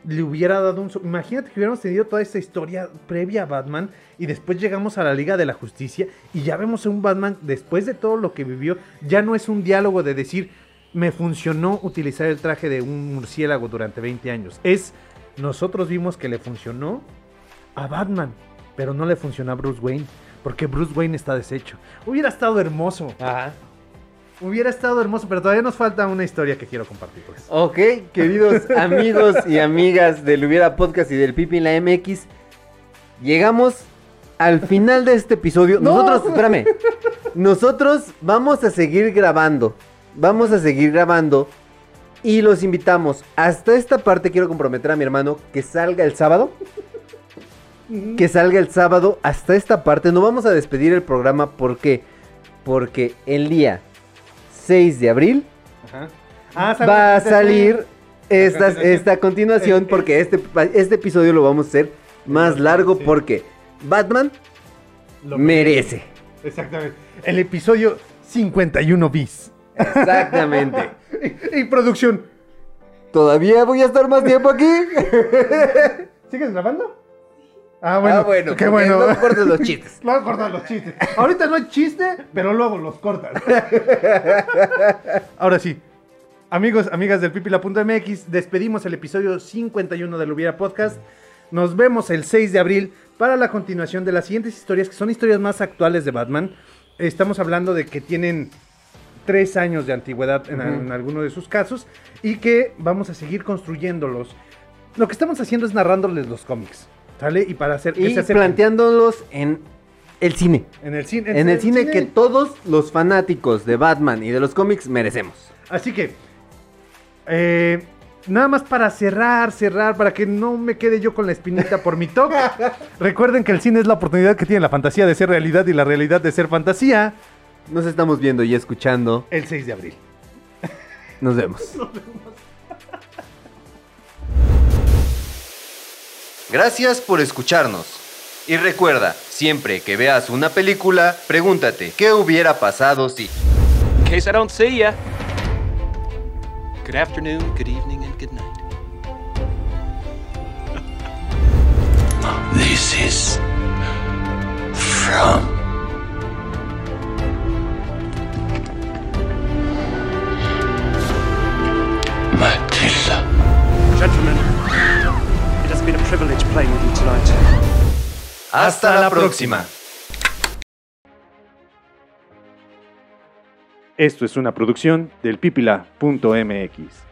le hubiera dado un... Imagínate que hubiéramos tenido toda esta historia previa a Batman y después llegamos a la Liga de la Justicia y ya vemos a un Batman, después de todo lo que vivió, ya no es un diálogo de decir, me funcionó utilizar el traje de un murciélago durante 20 años. Es, nosotros vimos que le funcionó a Batman, pero no le funcionó a Bruce Wayne, porque Bruce Wayne está deshecho. Hubiera estado hermoso. Hubiera estado hermoso, pero todavía nos falta una historia que quiero compartirles.
Ok, queridos [laughs] amigos y amigas del Hubiera Podcast y del Pipi en la MX, llegamos al final de este episodio. [laughs]
¡No!
Nosotros, espérame, nosotros vamos a seguir grabando, vamos a seguir grabando y los invitamos. Hasta esta parte quiero comprometer a mi hermano que salga el sábado. Que salga el sábado hasta esta parte. No vamos a despedir el programa porque porque el día 6 de abril
Ah,
va a salir esta,
continuación.
esta continuación porque este, este episodio lo vamos a hacer más largo porque Batman
Lo
merece.
Exactamente. El episodio 51 bis.
Exactamente. [laughs]
y, y producción.
¿Todavía voy a estar más tiempo aquí? [laughs]
¿Sigues grabando? Ah, bueno.
Ah, bueno,
Qué bueno.
luego cortas los chistes. [laughs]
Luego cortas los chistes. Ahorita no hay chiste, pero luego los cortas. [laughs] Ahora sí. Amigos, amigas del pipila.mx, despedimos el episodio 51 del Hubiera Podcast. Nos vemos el 6 de abril para la continuación de las siguientes historias, que son historias más actuales de Batman. Estamos hablando de que tienen tres años de antigüedad en,
Ujú.
en alguno de sus casos y que vamos a seguir construyéndolos. Lo que estamos haciendo es narrándoles los cómics, ¿sale? Y para hacer
Y planteándolos en el cine.
En el cine.
En el cine que todos los fanáticos de Batman y de los cómics merecemos.
Así que, eh, nada más para cerrar, cerrar, para que no me quede yo con la espinita por mi top. [laughs] Recuerden que el cine es la oportunidad que tiene la fantasía de ser realidad y la realidad de ser fantasía.
Nos estamos viendo y escuchando.
El 6 de abril.
Nos vemos. [laughs]
Gracias por escucharnos. Y recuerda, siempre que veas una película, pregúntate, ¿qué hubiera pasado si?
In case I don't see ya. Good afternoon, good evening, and good night.
This is from Matilda.
Gentlemen, been a privilege playing with you tonight.
Hasta la próxima.
Esto es una producción del pipila.mx.